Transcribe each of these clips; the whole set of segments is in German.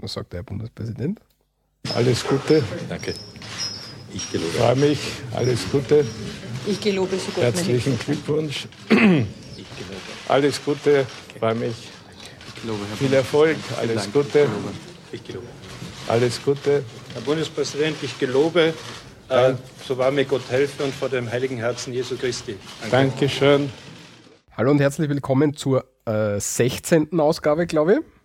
Was sagt der Herr Bundespräsident? Alles Gute, Danke. Ich gelobe. freue mich, alles Gute, Ich gelobe so Gott mir herzlichen Glückwunsch, Ich gelobe. alles Gute, freue mich, Ich gelobe, Herr viel Erfolg, alles. Gute, Ich gelobe. Ich gelobe. alles Gute. Herr Bundespräsident, ich gelobe, äh, so wahr mir Gott helfe und vor dem heiligen Herzen Jesu Christi. Danke. Dankeschön. Hallo und herzlich willkommen zur äh, 16. Ausgabe, glaube ich.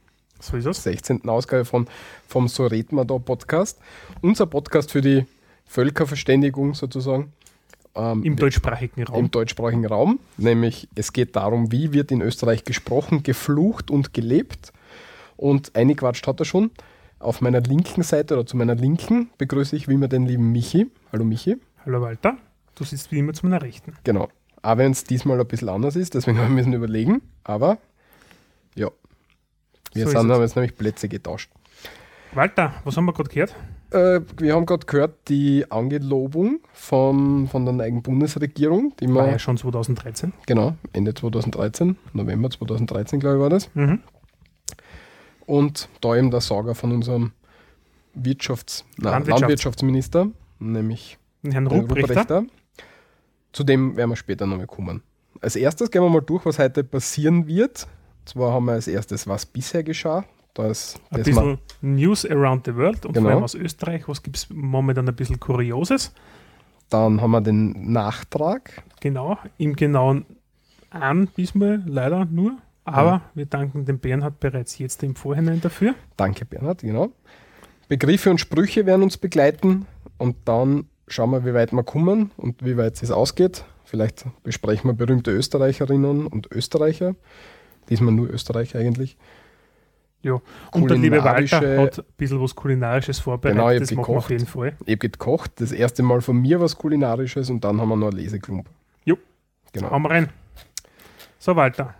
So ist es. 16. Ausgabe von, vom So red man da Podcast. Unser Podcast für die Völkerverständigung sozusagen. Ähm, Im deutschsprachigen Raum. im deutschsprachigen Raum. Nämlich es geht darum, wie wird in Österreich gesprochen, geflucht und gelebt. Und eingequatscht hat er schon. Auf meiner linken Seite oder zu meiner linken begrüße ich wie immer den lieben Michi. Hallo Michi. Hallo Walter, du sitzt wie immer zu meiner Rechten. Genau. Auch wenn es diesmal ein bisschen anders ist, deswegen haben wir müssen überlegen. Aber wir So sind, haben jetzt nämlich Plätze getauscht. Walter, was haben wir gerade gehört? Äh, wir haben gerade gehört, die Angelobung von, von der neuen Bundesregierung, die War ja schon 2013. genau, Ende 2013, November 2013, glaube ich, war das. Mhm. Und da eben der Sauger von unserem Wirtschafts-, nein, Landwirtschafts- Landwirtschaftsminister, nämlich Herrn Ruprechter. Zu dem werden wir später nochmal kommen. Als erstes gehen wir mal durch, was heute passieren wird. Zwar haben wir als erstes, was bisher geschah. Da ist Ein das bisschen News around the world und Genau. vor allem aus Österreich. Was gibt es momentan ein bisschen Kurioses? dann haben wir den Nachtrag. Genau, im genauen an diesmal leider nur. Aber wir danken dem Bernhard bereits jetzt im Vorhinein dafür. Danke, Bernhard, genau. Begriffe und Sprüche werden uns begleiten und dann schauen wir, wie weit wir kommen und wie weit es ausgeht. Vielleicht besprechen wir berühmte Österreicherinnen und Österreicher. Diesmal nur Österreich eigentlich. Ja. Und der liebe Walter hat ein bisschen was Kulinarisches vorbereitet. Genau, ich das auf gekocht. jeden Fall. Ich habe gekocht, das erste Mal von mir was Kulinarisches und dann haben wir noch einen Leseklump. Jo. Genau. Hauen wir rein. So, Walter.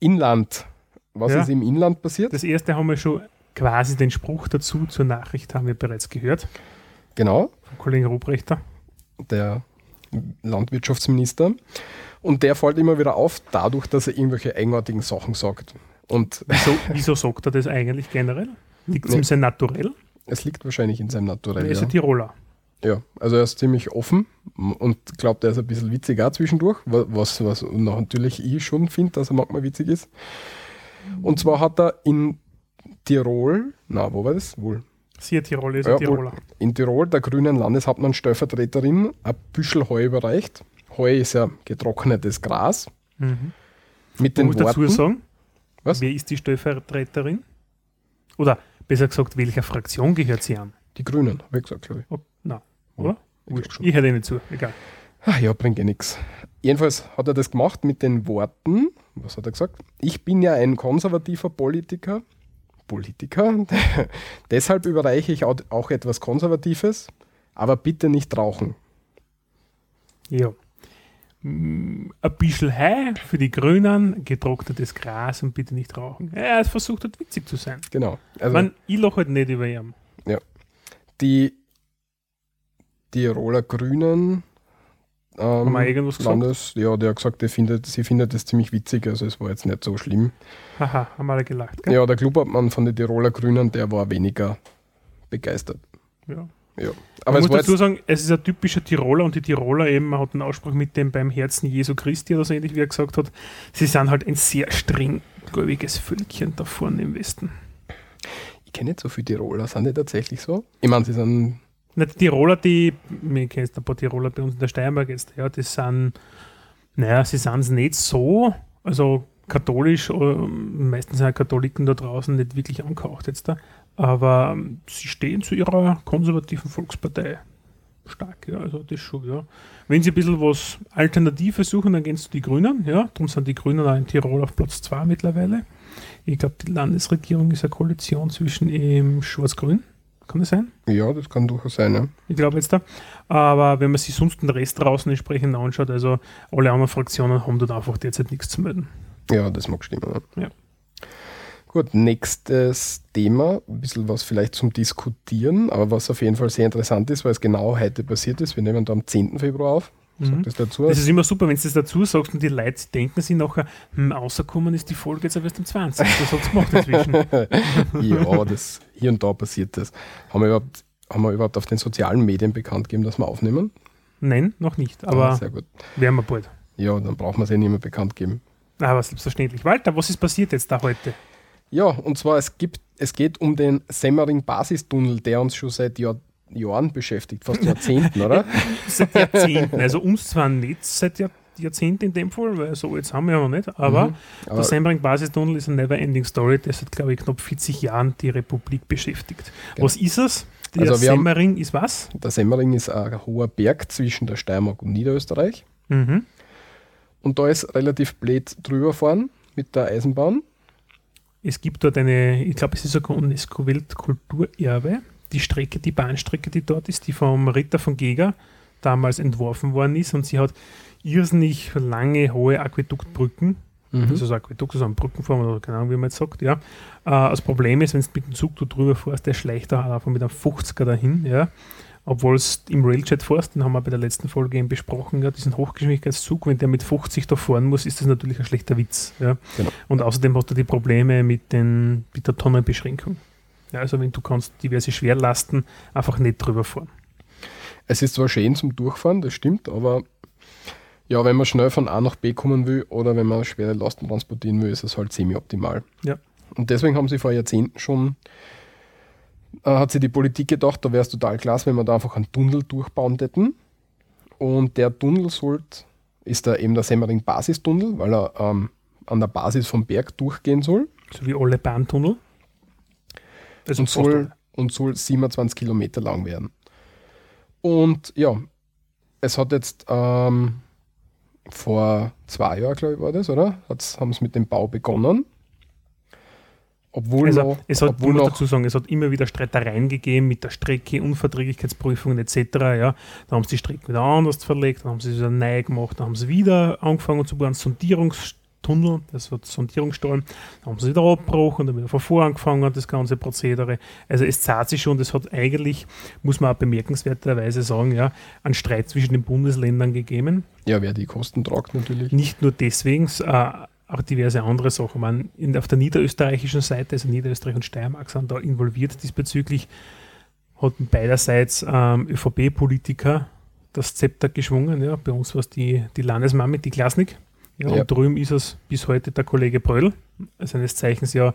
Inland. Was Ja. ist im Inland passiert? Das erste haben wir schon quasi den Spruch dazu zur Nachricht haben wir bereits gehört genau, vom Kollegen Ruprechter. der Landwirtschaftsminister. Und der fällt immer wieder auf, dadurch, dass er irgendwelche eigenartigen Sachen sagt. Und Wieso, wieso sagt er das eigentlich generell? Liegt es Nee. ihm sehr naturell? es liegt wahrscheinlich in seinem Er Naturell. ist Ja. ein Tiroler. ja, also er ist ziemlich offen und glaubt, er ist ein bisschen witzig auch zwischendurch, wa- was, was natürlich ich schon finde, dass er manchmal witzig ist. Und zwar hat er in Tirol, na, wo war das? Wohl. Siehe Tirol ist Ja, ein Tiroler. in Tirol der grünen Landeshauptmann Stellvertreterin ein Büschel Heu überreicht. Heu ist ja getrocknetes Gras. Mhm. Mit den muss dazu Worten, sagen, Was? wer ist die Stellvertreterin? Oder besser gesagt, welcher Fraktion gehört sie an? die Grünen, habe ich gesagt, glaube ich. Oh, na, oder? Ich. Ich hätte nicht zu, egal. Ach ja, bringt eh nichts. Jedenfalls hat er das gemacht mit den Worten, was hat er gesagt? Ich bin ja ein konservativer Politiker. Politiker. Deshalb überreiche ich auch etwas Konservatives, aber bitte nicht rauchen. Ja. Ein bisschen Heu für die Grünen, getrocknetes Gras und bitte nicht rauchen. Ja, er versucht hat, witzig zu sein. Genau. Also Man, ich lache halt nicht über ihn. die Tiroler Grünen ähm, Haben wir irgendwas gesagt? Landes, ja, der hat gesagt, findet, sie findet es ziemlich witzig, also es war jetzt nicht so schlimm. Haha, haben alle gelacht, gell? Ja, der Clubobmann von den Tiroler Grünen, der war weniger begeistert. Ja. Ja. Aber man muss dazu sagen, es ist ein typischer Tiroler und die Tiroler eben, man hat einen Ausspruch mit dem beim Herzen Jesu Christi oder so ähnlich, wie er gesagt hat. Sie sind halt ein sehr strenggläubiges Völkchen da vorne im Westen. ich kenne nicht so viele Tiroler, sind die tatsächlich so? Ich meine, sie sind, Na, die Tiroler, die, wir kennen ein paar Tiroler bei uns in der Steiermark jetzt, ja, die sind, naja, sie sind es nicht so, also katholisch, äh, meistens sind ja Katholiken da draußen nicht wirklich angehaucht jetzt da, aber ähm, sie stehen zu ihrer konservativen Volkspartei stark, ja, also das schon, ja. Wenn sie ein bisschen was Alternatives suchen, dann gehen sie zu die Grünen, ja, darum sind die Grünen auch in Tirol auf Platz 2 mittlerweile. Ich glaube, die Landesregierung ist eine Koalition zwischen ähm, Schwarz-Grün, kann das sein? ja, das kann durchaus sein, ja. Ich glaube jetzt da. Aber wenn man sich sonst den Rest draußen entsprechend anschaut, also alle anderen Fraktionen haben dort einfach derzeit nichts zu melden. Ja, das mag stimmen. Ja. Gut, nächstes Thema, ein bisschen was vielleicht zum Diskutieren, aber was auf jeden Fall sehr interessant ist, weil es genau heute passiert ist. Wir nehmen da am 10. Februar auf. Mhm. das dazu. Das ist immer super, wenn du das dazu sagst und die Leute denken sich nachher, hm, rausgekommen ist die Folge jetzt erst am 20. Das hat es gemacht inzwischen. ja, das, hier und da passiert das. Haben wir, überhaupt, haben wir überhaupt auf den sozialen Medien bekannt gegeben, dass wir aufnehmen? Nein, noch nicht, Ah, aber sehr gut. werden wir bald. Ja, dann braucht man es eh nicht mehr bekannt geben. Aber selbstverständlich. Walter, was ist passiert jetzt da heute? Ja, und zwar es gibt, es geht um den Semmering-Basistunnel, der uns schon seit Jahr, Jahren beschäftigt, fast Jahrzehnten, oder? Seit Jahrzehnten. Also uns zwar nicht seit Jahr, Jahrzehnten in dem Fall, weil so jetzt haben wir ja noch nicht, aber Mhm. der Aber, Semmering-Basistunnel ist eine never-ending Story, der seit, glaube ich, knapp 40 Jahren die Republik beschäftigt. Genau. Was ist es? Der Also wir haben- Semmering ist was? der Semmering ist ein hoher Berg zwischen der Steiermark und Niederösterreich. Mhm. Und da ist relativ blöd drüber fahren mit der Eisenbahn. Es gibt dort eine, ich glaube, es ist sogar UNESCO-Weltkulturerbe. Die Strecke, die Bahnstrecke, die dort ist, die vom Ritter von Geger damals entworfen worden ist und sie hat irrsinnig lange, hohe Aquäduktbrücken. Mhm. Also so Aquädukt, so eine Brückenform oder keine Ahnung, wie man jetzt sagt, ja. Äh, das Problem ist, wenn du mit dem Zug du drüber fährst, der schleicht da einfach mit einem 50er dahin, ja. Obwohl es im Railjet fährst, den haben wir bei der letzten Folge eben besprochen, ja, diesen Hochgeschwindigkeitszug, wenn der mit 50 da fahren muss, ist das natürlich ein schlechter Witz, ja. Genau. Und außerdem hast du die Probleme mit, den, mit der Tonnenbeschränkung. Ja, also wenn du kannst diverse Schwerlasten einfach nicht drüber fahren. Es ist zwar schön zum Durchfahren, das stimmt, aber ja, wenn man schnell von A nach B kommen will oder wenn man schwere Lasten transportieren will, ist es halt semi-optimal. Ja. Und deswegen haben sie vor Jahrzehnten schon, äh, hat sich die Politik gedacht, da wäre es total klasse, wenn wir da einfach einen Tunnel durchbauen hätten. Und der Tunnel sollte, ist da eben der Semmering-Basistunnel, weil er ähm, an der Basis vom Berg durchgehen soll So wie alle Bahntunnel. Also und soll, und soll 27 Kilometer lang werden. Und ja, es hat jetzt ähm, vor zwei Jahren, glaube ich, war das, oder? Haben sie mit dem Bau begonnen. Obwohl Also, noch, es hat, obwohl noch dazu sagen, es hat immer wieder Streitereien gegeben mit der Strecke, Unverträglichkeitsprüfungen etc. Ja. Da haben sie die Strecke wieder anders verlegt, dann haben sie es wieder neu gemacht, dann haben sie wieder angefangen zu bauen, Sondierungstunnel, das wird Sondierungsstollen, dann haben sie wieder abgebrochen, dann wieder von vor angefangen, das ganze Prozedere. Also es zahlt sich schon, das hat eigentlich, muss man auch bemerkenswerterweise sagen, ja, einen Streit zwischen den Bundesländern gegeben. ja, wer die Kosten tragt natürlich. Nicht nur deswegen, äh, auch diverse andere Sachen. Man, in, auf der niederösterreichischen Seite, also Niederösterreich und Steiermark sind da involviert diesbezüglich, hatten beiderseits ähm, ÖVP-Politiker das Zepter geschwungen. Ja. Bei uns war es die, die Landesmami, die Glasnik. Ja, Ja. Und drüben ist es bis heute der Kollege Bröll, seines Zeichens ja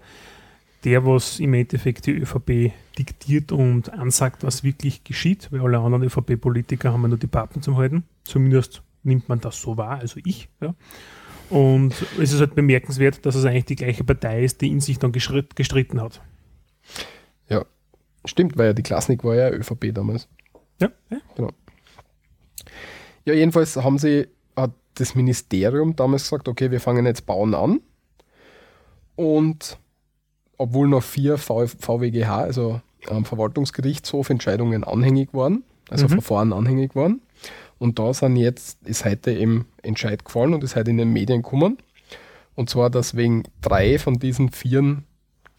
der, was im Endeffekt die ÖVP diktiert und ansagt, was wirklich geschieht, weil alle anderen ÖVP-Politiker haben ja nur die Pappen zum Halten. Zumindest nimmt man das so wahr, also ich. Ja. Und es ist halt bemerkenswert, dass es eigentlich die gleiche Partei ist, die in sich dann gestritten hat. Ja, stimmt, weil ja die Klasnik war ja ÖVP damals. Ja, ja. Ja, jedenfalls haben sie, hat das Ministerium damals gesagt, okay, wir fangen jetzt bauen an. Und obwohl noch vier VWGH, also ähm, Verwaltungsgerichtshof, Entscheidungen anhängig waren, also Mhm. Verfahren anhängig waren. Und da sind jetzt, ist heute eben Entscheid gefallen und ist heute in den Medien gekommen. Und zwar, dass wegen drei von diesen vieren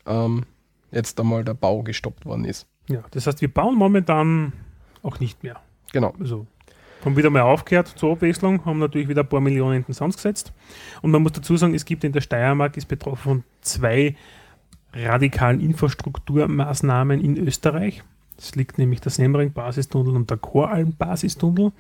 ähm, jetzt einmal der Bau gestoppt worden ist. ja. Das heißt, wir bauen momentan auch nicht mehr. Genau. Also haben wieder mal aufgehört zur Abwechslung, haben natürlich wieder ein paar Millionen in den Sand gesetzt. Und man muss dazu sagen, es gibt in der Steiermark, ist betroffen von zwei radikalen Infrastrukturmaßnahmen in Österreich. Es liegt nämlich der Semmering-Basistunnel und der Choralm-Basistunnel.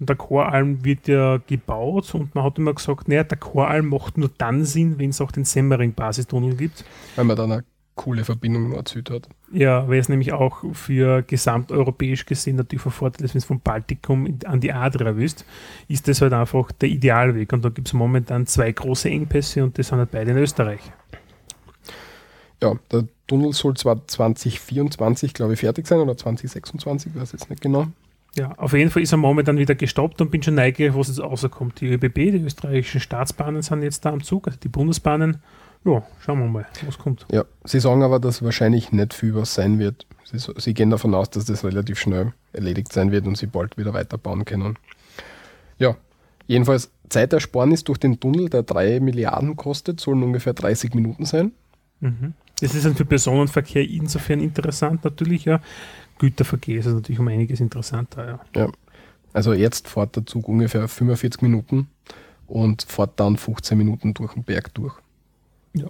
Und der Choralm wird ja gebaut und man hat immer gesagt, naja, der Choralm macht nur dann Sinn, wenn es auch den Semmering-Basistunnel gibt. Weil man dann eine coole Verbindung Nord-Süd hat. Ja, weil es nämlich auch für gesamteuropäisch gesehen natürlich von Vorteil ist, wenn es vom Baltikum an die Adria willst, ist das halt einfach der Idealweg. Und da gibt es momentan zwei große Engpässe und das sind halt beide in Österreich. Ja, der Tunnel soll zwar 2024, glaube ich, fertig sein oder 2026, weiß jetzt nicht genau. Ja, auf jeden Fall ist er momentan wieder gestoppt und bin schon neugierig, was jetzt rauskommt. Die ÖBB, die österreichischen Staatsbahnen sind jetzt da am Zug, also die Bundesbahnen. Ja, schauen wir mal, was kommt. Ja, sie sagen aber, dass wahrscheinlich nicht viel was sein wird. Sie, sie gehen davon aus, dass das relativ schnell erledigt sein wird und sie bald wieder weiterbauen können. Ja, jedenfalls Zeitersparnis durch den Tunnel, der 3 Milliarden kostet, sollen ungefähr 30 Minuten sein. Mhm. Das ist dann für Personenverkehr insofern interessant natürlich, ja. Güterverkehr ist natürlich um einiges interessanter, ja. Also jetzt fährt der Zug ungefähr 45 Minuten und fährt dann 15 Minuten durch den Berg durch. Ja.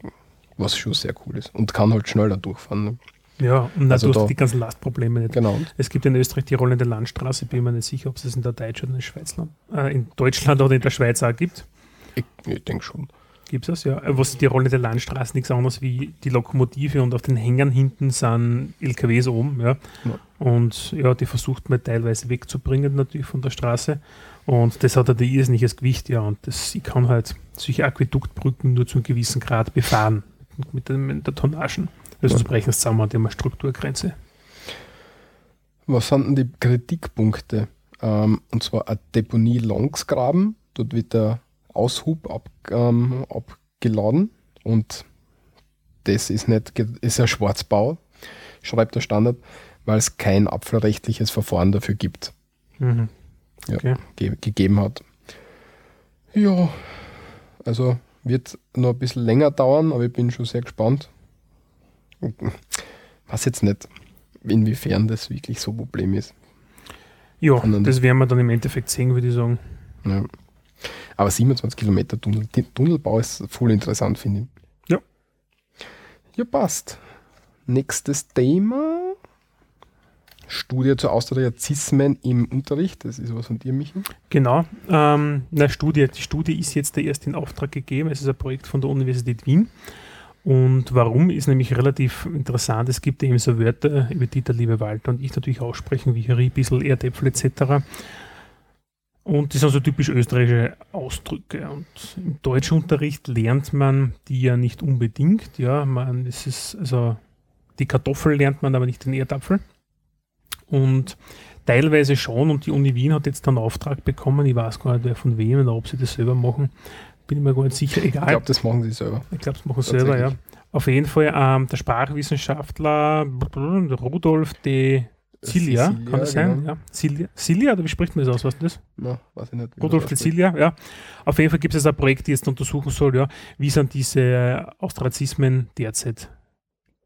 Was schon sehr cool ist. Und kann halt schneller durchfahren. Ne? Ja, und Also da- die ganzen Lastprobleme nicht. Genau. Es gibt in Österreich die rollende Landstraße, bin mir nicht sicher, ob es das in der Deutsch oder in der Schweiz, äh, in Deutschland oder in der Schweiz auch gibt. Ich, ich denke schon. Gibt es, ja. Äh, Was die rollende Landstraße nichts anderes wie die Lokomotive und auf den Hängern hinten sind LKWs oben, ja. Ja. Und ja, die versucht man teilweise wegzubringen natürlich von der Straße. Und das hat halt ein irrsinniges Gewicht, ja. Und das, ich kann halt solche Aquäduktbrücken nur zu einem gewissen Grad befahren mit, den, mit der Tonnagen. Also sonst brechen sie zusammen, die haben eine Strukturgrenze. Was sind denn die Kritikpunkte? Ähm, und zwar eine Deponie Longsgraben. Dort wird der Aushub ab, ähm, abgeladen und das ist nicht, ist ein Schwarzbau, schreibt der Standard, weil es kein abfallrechtliches Verfahren dafür gibt, Mhm. Ja. Okay. ge gegeben hat. Ja, also wird noch ein bisschen länger dauern, aber ich bin schon sehr gespannt. Weiß jetzt nicht, inwiefern das wirklich so ein Problem ist. Ja, das werden wir dann im Endeffekt sehen, würde ich sagen. Ja. Aber 27 Kilometer Tunnel, Tunnelbau ist voll interessant, finde ich. Ja. Ja, passt. Nächstes Thema. Studie zu Austriazismen im Unterricht. Das ist was von dir, Michi. Genau. Ähm, eine Studie. Die Studie ist jetzt erst in Auftrag gegeben. Es ist ein Projekt von der Universität Wien. Und warum ist nämlich relativ interessant. Es gibt eben so Wörter, über die der liebe Walter und ich natürlich aussprechen, wie Rie, Bissel, Erdäpfel etc. Und die sind so typisch österreichische Ausdrücke. Und im Deutschunterricht lernt man die ja nicht unbedingt. Ja, man, es ist, also die Kartoffel lernt man, aber nicht den Erdapfel. Und teilweise schon. Und die Uni Wien hat jetzt einen Auftrag bekommen. Ich weiß gar nicht, wer von wem oder ob sie das selber machen. Bin ich mir gar nicht sicher. Ich Egal. glaube, das machen sie selber. Ich glaube, das machen sie selber, ja. Auf jeden Fall ähm, der Sprachwissenschaftler Rudolf de Cilia, Sicilia, kann das sein? genau. Ja. Cilia, Cilia, oder wie spricht man das aus? Was ist das? Na, weiß ich nicht. Rudolf das de. Cilia, ja. Auf jeden Fall gibt es ein Projekt, die jetzt untersuchen soll, ja, wie sind diese Austrazismen derzeit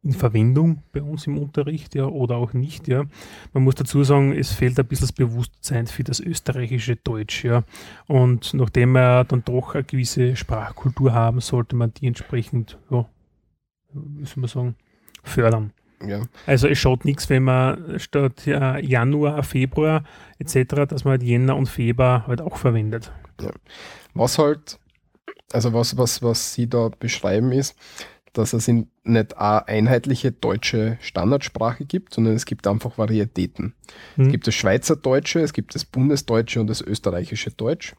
in Verwendung bei uns im Unterricht, ja, oder auch nicht, ja. Man muss dazu sagen, es fehlt ein bisschen das Bewusstsein für das österreichische Deutsch, ja. Und nachdem wir dann doch eine gewisse Sprachkultur haben, sollte man die entsprechend, ja, soll man sagen, fördern. Ja. Also es schaut nichts, wenn man statt äh, Januar, Februar etc., dass man halt Jänner und Februar halt auch verwendet. Was halt, also was, was, was sie da beschreiben ist, dass es in nicht eine einheitliche deutsche Standardsprache gibt, sondern es gibt einfach Varietäten. Hm. Es gibt das Schweizerdeutsche, es gibt das Bundesdeutsche und das österreichische Deutsch.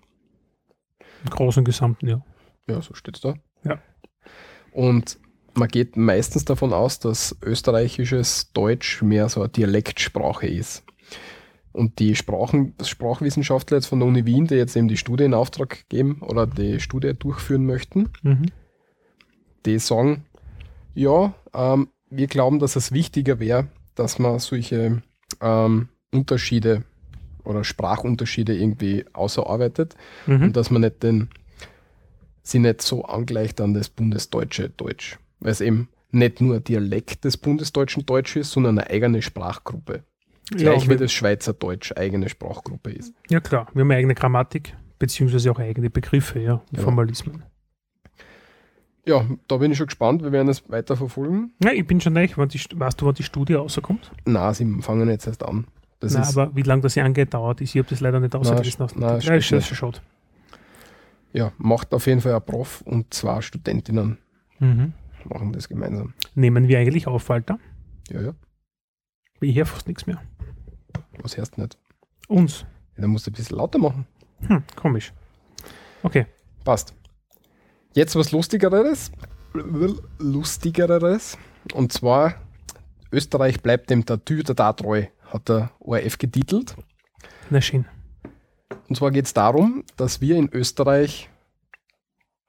Im Großen und Gesamten, ja. Ja, so steht es da. Ja. Und man geht meistens davon aus, dass österreichisches Deutsch mehr so eine Dialektsprache ist. Und die Sprachen, Sprachwissenschaftler jetzt von der Uni Wien, die jetzt eben die Studie in Auftrag geben oder die Studie durchführen möchten, Mhm. die sagen, ja, ähm, wir glauben, dass es wichtiger wäre, dass man solche ähm, Unterschiede oder Sprachunterschiede irgendwie außerarbeitet Mhm. und dass man nicht den, sie nicht so angleicht an das bundesdeutsche Deutsch. Weil es eben nicht nur ein Dialekt des bundesdeutschen Deutsch ist, sondern eine eigene Sprachgruppe. Gleich wie wir- das Schweizerdeutsch eigene Sprachgruppe ist. ja, klar. Wir haben eine eigene Grammatik, beziehungsweise auch eigene Begriffe, ja, und Ja. Formalismen. Ja, da bin ich schon gespannt. Wir werden es weiter verfolgen. Ja, ich bin schon St- weißt du, wann die Studie rauskommt? Na, sie fangen jetzt erst an. Das Nein, aber wie lange das hier angeht, dauert ist. Ich habe das leider nicht ausgelesen. auf nein, ja, ist schon schade. ja, macht auf jeden Fall ein Prof und zwei Studentinnen Mhm. Machen das gemeinsam. Nehmen wir eigentlich auf, Walter? Ja, ja, Ich höre fast nichts mehr. was hörst du nicht? Uns. Ja, dann musst du ein bisschen lauter machen. Hm, komisch. Okay. Passt. Jetzt was Lustigeres. Lustigeres. Und zwar, Österreich bleibt dem Tatü der da treu, hat der ORF getitelt. Na schön. Und zwar geht es darum, dass wir in Österreich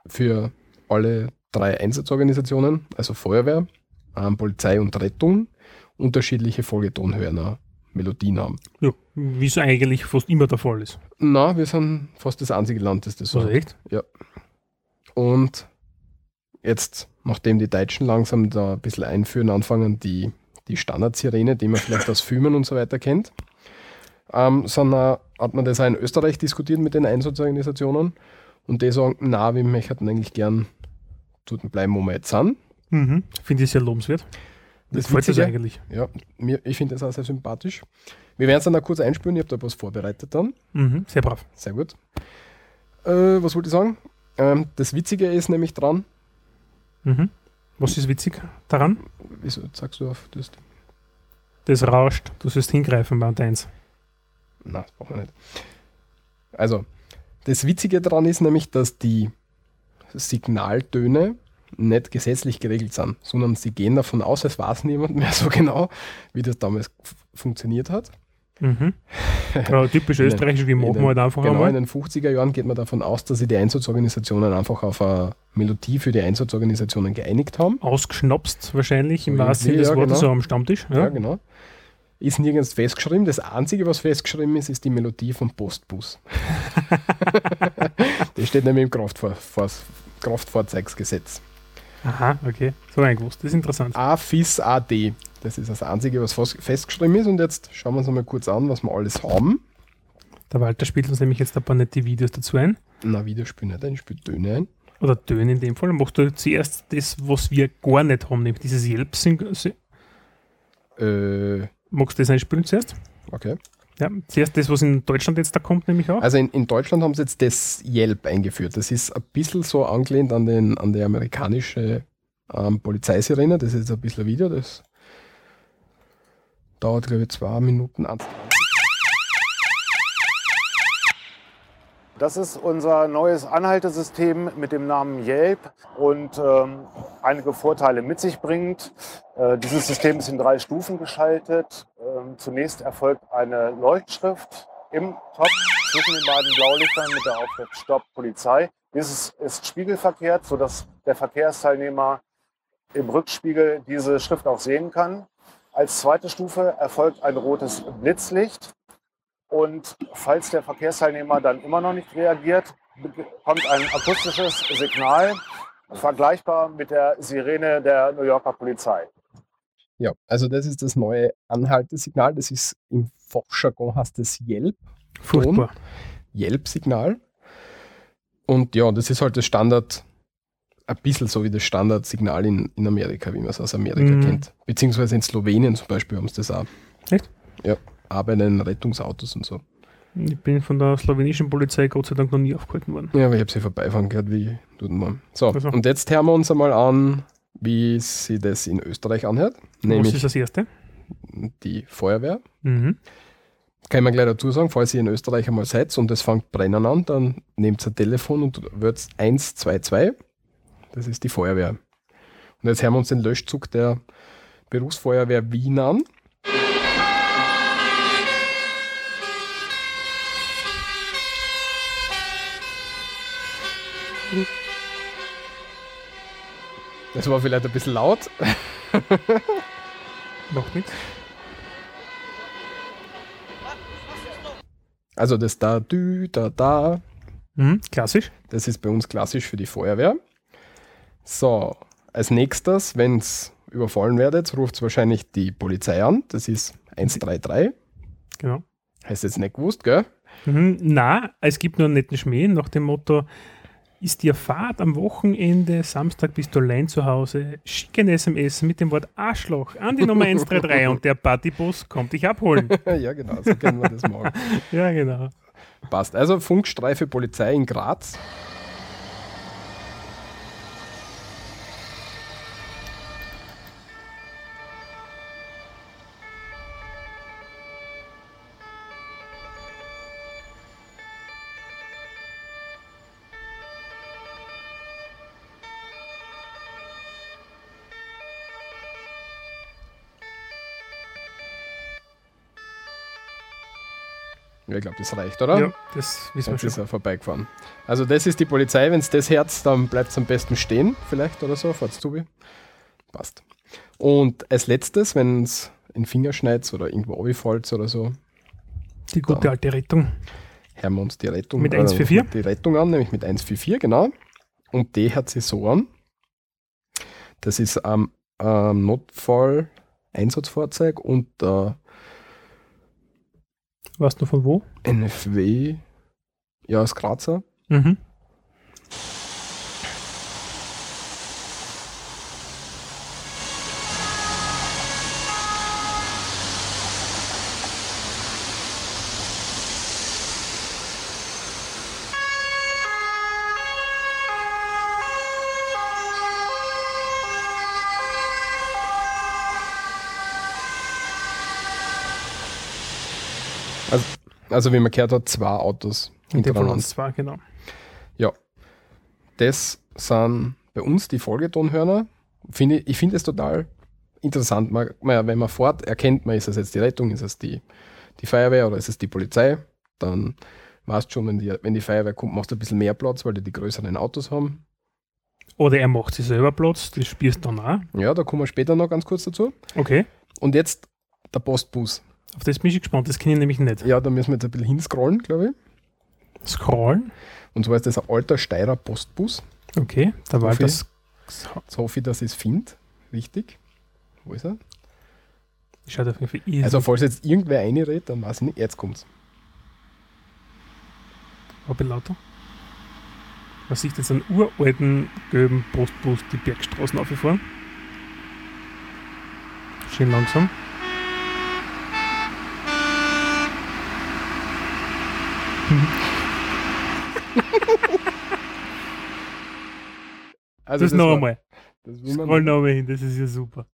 für alle drei Einsatzorganisationen, also Feuerwehr, ähm, Polizei und Rettung, unterschiedliche Folgetonhörner, Melodien haben. Ja, wie es eigentlich fast immer der Fall ist. Na, wir sind fast das einzige Land, das das so Also echt? Und jetzt, nachdem die Deutschen langsam da ein bisschen einführen, anfangen, die, die Standardsirene, die man vielleicht aus Filmen und so weiter kennt, ähm, sind auch hat man das auch in Österreich diskutiert mit den Einsatzorganisationen und die sagen, na, wir möchten eigentlich gern dort bleiben, wo wir jetzt sind. Mhm. Finde ich sehr lobenswert. Das, freut Witzige- eigentlich. Ja, mir, ich finde das auch sehr sympathisch. Wir werden es dann auch kurz einspüren, ich habe da was vorbereitet dann. Mhm. Sehr brav. Sehr gut. Äh, was wollte ich sagen? Ähm, das Witzige ist nämlich dran, Mhm. Was ist witzig daran? wieso sagst du auf das? Das rauscht. Du sollst hingreifen bei eins. Nein, das brauchen wir nicht. Also, das Witzige daran ist nämlich, dass die Signaltöne nicht gesetzlich geregelt sind, sondern sie gehen davon aus, es weiß niemand mehr so genau, wie das damals funktioniert hat. Mhm. Ja, typisch In den- österreichisch, wir in machen den- halt einfach genau, in einmal. den 50er Jahren geht man davon aus, dass sich die Einsatzorganisationen einfach auf eine Melodie für die Einsatzorganisationen geeinigt haben. Ausgeschnapst wahrscheinlich im So wahrsten Sinne des ja, Wortes, genau. so am Stammtisch. Ja. Ja. genau. Ist nirgends festgeschrieben. Das Einzige, was festgeschrieben ist, ist die Melodie vom Postbus. das steht nämlich im Kraftfahr Fahr Kraftfahrzeugsgesetz. Aha, okay. So eingewusst. Das ist interessant. AFIS AD. Das ist das Einzige, was festgeschrieben ist. Und jetzt schauen wir uns einmal kurz an, was wir alles haben. Der Walter spielt uns nämlich jetzt ein paar nette Videos dazu ein. Na, wieder spielen nicht ein, spielt Töne ein. Oder Töne in dem Fall. Machst du zuerst das, was wir gar nicht haben, nämlich dieses Yelp. Syn- Sy- Äh, Magst du das einspielen zuerst? okay. Ja, zuerst das, was in Deutschland jetzt da kommt, nämlich auch. Also in, in Deutschland haben sie jetzt das Yelp eingeführt. Das ist ein bisschen so angelehnt an, den, an die amerikanische ähm, Polizeisirene. Das ist jetzt ein bisschen ein Video. Das dauert, glaube ich, zwei Minuten. 1,30. Das ist unser neues Anhaltesystem mit dem Namen Yelp und ähm, einige Vorteile mit sich bringt. Äh, dieses System ist in drei Stufen geschaltet. Ähm, zunächst erfolgt eine Leuchtschrift im Top zwischen den beiden Blaulichtern mit der Aufschrift Stopp Polizei. Dieses ist spiegelverkehrt, sodass der Verkehrsteilnehmer im Rückspiegel diese Schrift auch sehen kann. Als zweite Stufe erfolgt ein rotes Blitzlicht. Und falls der Verkehrsteilnehmer dann immer noch nicht reagiert, kommt ein akustisches Signal, vergleichbar mit der Sirene der New Yorker Polizei. Ja, also das ist das neue Anhaltesignal. Das ist im Fachjargon heißt das Yelp. Furchtbar. Yelp-Signal. Und ja, das ist halt das Standard, ein bisschen so wie das Standardsignal in, in Amerika, wie man es aus Amerika Mhm. kennt. Beziehungsweise in Slowenien zum Beispiel haben sie das auch. Echt? Ja, den Rettungsautos und so. Ich bin von der slowenischen Polizei Gott sei Dank noch nie aufgehalten worden. Ja, aber ich habe sie vorbeifahren gehört, wie tut man. So, Also. und jetzt hören wir uns einmal an, wie sie das in Österreich anhört. Was Nämlich ist das erste? die Feuerwehr. Mhm. Kann ich mir gleich dazu sagen, falls ihr in Österreich einmal seid und es fängt brennen an, dann nehmt ein Telefon und wird 122. Das ist die Feuerwehr. Und jetzt hören wir uns den Löschzug der Berufsfeuerwehr Wien an. Das war vielleicht ein bisschen laut. Macht nichts. Also das da, dü, da, da, Mhm. Klassisch. Das ist bei uns klassisch für die Feuerwehr. So, als nächstes, wenn es überfallen werdet, ruft es wahrscheinlich die Polizei an. Das ist 133. Genau. Heißt jetzt nicht gewusst, gell? Mhm. Na, es gibt nur einen netten Schmäh nach dem Motto: Ist dir Fahrt am Wochenende, Samstag bist du allein zu Hause, schick ein SMS mit dem Wort Arschloch an die Nummer 133 und der Partybus kommt dich abholen. ja, genau, so können wir das machen. ja, genau. Passt. Also Funkstreife Polizei in Graz. Ich glaube, das reicht, oder? Ja, das wissen wir Jetzt ist schon. er vorbeigefahren. Also das ist die Polizei. Wenn es das Herz, dann bleibt es am besten stehen, vielleicht oder so. Fahrt's zu. Passt. Und als letztes, wenn es in Finger schneit oder irgendwo runterfällt oder so, Die gute alte Rettung. hören wir uns die Rettung Mit äh, 144? Die Rettung an, nämlich mit 144, genau. Und die hört sich so an. Das ist am ähm, Notfall-Einsatzfahrzeug und äh, Weißt du von wo? NFW. Ja, aus Grazer. Mhm. Also wie man gehört hat, zwei Autos In dem von uns zwar, genau. Das sind bei uns die Folgetonhörner. Finde, ich finde es total interessant. Man, man, wenn man fährt, erkennt man, ist es jetzt die Rettung, ist es die, die Feuerwehr oder ist es die Polizei. Dann weißt du schon, wenn die, wenn die Feuerwehr kommt, machst du ein bisschen mehr Platz, weil die die größeren Autos haben. Oder er macht sich selber Platz, das spielst du dann auch. Ja, da kommen wir später noch ganz kurz dazu. Okay. Und jetzt der Postbus. Auf das bin ich gespannt, das kenne ich nämlich nicht. Ja, da müssen wir jetzt ein bisschen hinscrollen, glaube ich. Scrollen. Und zwar ist das ein alter Steirer Postbus. Okay, da war Okay. das. Jetzt hoffe ich, dass ich es finde. Richtig. Wo ist er? Schaut auf jeden Fall. Also, falls jetzt irgendwer einredet, dann weiß ich nicht. Jetzt kommt's. Ein bisschen lauter. Man sieht jetzt einen uralten gelben Postbus die Bergstraßen aufgefahren. Schön langsam. Also das, noch war- einmal. Das Scroll noch einmal hin, das ist ja super.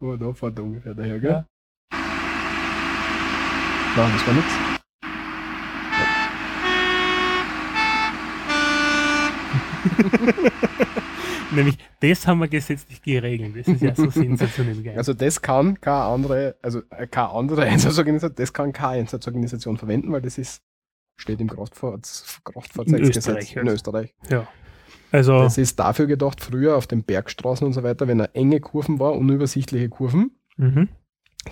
Oh, da fährt er ungefähr daher, gell? Nein, das war nichts. Nämlich, das haben wir gesetzlich geregelt. Das ist ja so sensationell geil. Also das kann keine andere, also äh, keine andere Einsatzorganisation, das kann keine Einsatzorganisation verwenden, weil das ist, steht im Kraftfahrzeuggesetz In Österreich in. Österreich. ja. Also, Das ist dafür gedacht, früher auf den Bergstraßen und so weiter, wenn er enge Kurven war, unübersichtliche Kurven, mhm.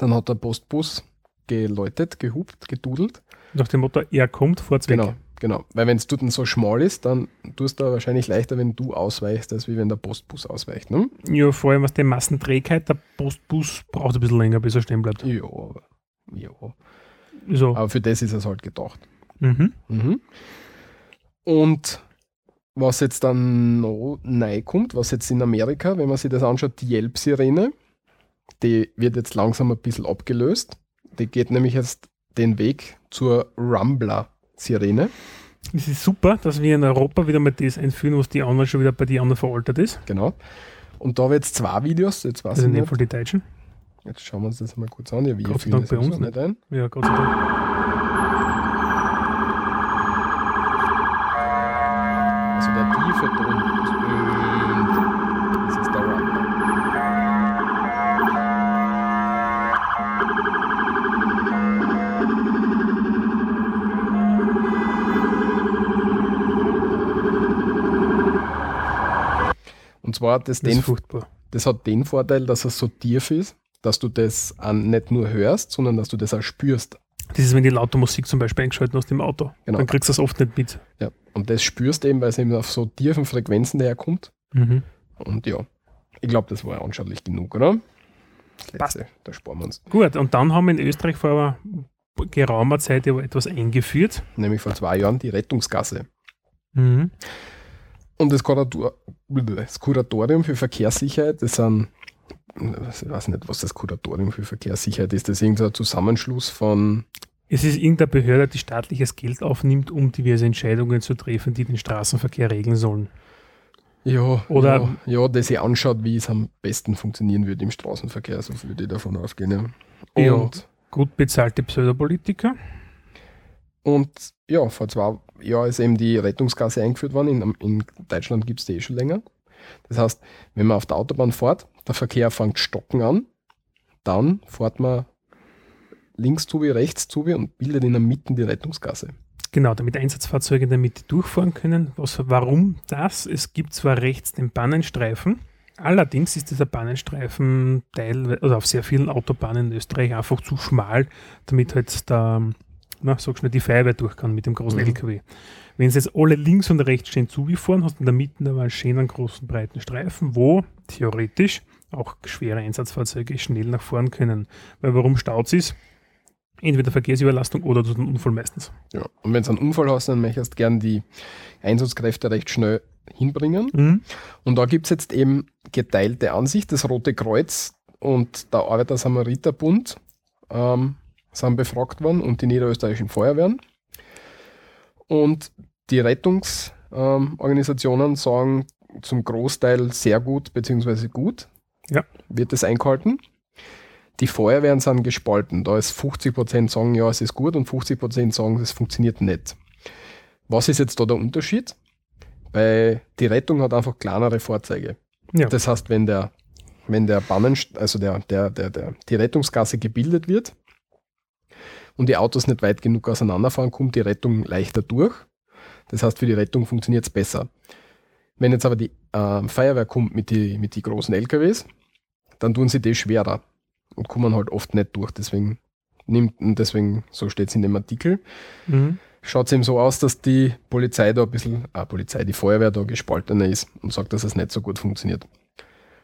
dann hat der Postbus geläutet, gehupt, gedudelt. nach dem Motto, er kommt, fährt's weg. Genau, genau. Weil wenn es dort so schmal ist, dann tust du wahrscheinlich leichter, wenn du ausweichst, als wie wenn der Postbus ausweicht. Ne? Ja, vor allem was die Massenträgheit, der Postbus braucht ein bisschen länger, bis er stehen bleibt. Ja, ja. So. aber für das ist es halt gedacht. Mhm. Mhm. Und was jetzt dann noch neu kommt, was jetzt in Amerika, wenn man sich das anschaut, die Yelp-Sirene, die wird jetzt langsam ein bisschen abgelöst. Die geht nämlich jetzt den Weg zur Rumbler-Sirene. Es ist super, dass wir in Europa wieder mal das einführen, was die anderen schon wieder bei den anderen veraltet ist. Genau. Und da wird es zwei Videos, jetzt weiß Also ich in dem. Fall die Deutschen. Jetzt schauen wir uns das mal kurz an. Ja, wir führen Dank das bei uns nicht ein. Ja, Gott sei Dank. Ton. Und das ist der. Und zwar hat das, Das den, furchtbar. das hat den Vorteil, dass es so tief ist, dass du das an, nicht nur hörst, sondern dass du das auch spürst. Das ist, wenn die laute Musik zum Beispiel eingeschaltet hast im Auto. Genau. Dann kriegst du das oft nicht mit. Ja. Und das spürst du eben, weil es eben auf so tiefen Frequenzen daherkommt. Mhm. Und ja, ich glaube, das war anschaulich genug, oder? Das Passt. Letzte, da sparen wir uns. Gut, und dann haben wir in Österreich vor geraumer Zeit etwas eingeführt. Nämlich vor zwei Jahren die Rettungsgasse. Mhm. Und das, Kurator, das Kuratorium für Verkehrssicherheit, das sind, ich weiß nicht, was das Kuratorium für Verkehrssicherheit ist, das ist irgendein Zusammenschluss von, Es ist irgendeine Behörde, die staatliches Geld aufnimmt, um diverse Entscheidungen zu treffen, die den Straßenverkehr regeln sollen. ja, Oder- ja, ja, das sich anschaut, wie es am besten funktionieren würde im Straßenverkehr, so würde ich davon ausgehen. Ja. Ja. Und, Gut bezahlte Pseudopolitiker. und ja, vor zwei Jahren ist eben die Rettungsgasse eingeführt worden. In, in Deutschland gibt es die eh schon länger. Das heißt, wenn man auf der Autobahn fährt, der Verkehr fängt stocken an, dann fährt man links zu wie rechts zu wie und bildet in der Mitte die Rettungsgasse. Genau, damit Einsatzfahrzeuge in der Mitte durchfahren können. Was, warum das? Es gibt zwar rechts den Bannenstreifen, allerdings ist dieser Bannenstreifen teil, also auf sehr vielen Autobahnen in Österreich einfach zu schmal, damit halt der, na, sag schnell, die Feuerwehr durch kann mit dem großen Mhm. LKW. Wenn sie jetzt alle links und rechts stehen zugefahren, hast du in der Mitte aber einen schönen großen breiten Streifen, wo theoretisch auch schwere Einsatzfahrzeuge schnell nach vorn können. Weil warum staut es? Entweder Verkehrsüberlastung oder durch einen Unfall meistens. Ja. Und wenn du einen Unfall hast, dann möchtest du gern die Einsatzkräfte recht schnell hinbringen. Mhm. Und da gibt es jetzt eben geteilte Ansicht. Das Rote Kreuz und der Arbeiter-Samariter-Bund ähm, sind befragt worden und die niederösterreichischen Feuerwehren. Und die Rettungsorganisationen sagen zum Großteil sehr gut bzw. gut. Ja. Wird das eingehalten. Die Feuerwehren sind gespalten. Da ist 50% sagen, ja, es ist gut und 50% sagen, es funktioniert nicht. Was ist jetzt da der Unterschied? Bei die Rettung hat einfach kleinere Fahrzeuge. Ja. Das heißt, wenn der, wenn der Bannen, also der, der, der, der, die Rettungsgasse gebildet wird und die Autos nicht weit genug auseinanderfahren, kommt die Rettung leichter durch. Das heißt, für die Rettung funktioniert es besser. Wenn jetzt aber die äh, Feuerwehr kommt mit die, mit die großen LKWs, dann tun sie das schwerer und kommen halt oft nicht durch. Deswegen nimmt, und deswegen, so steht es in dem Artikel, Mhm. schaut es eben so aus, dass die Polizei da ein bisschen, äh, Polizei, die Feuerwehr da gespaltener ist und sagt, dass es nicht so gut funktioniert.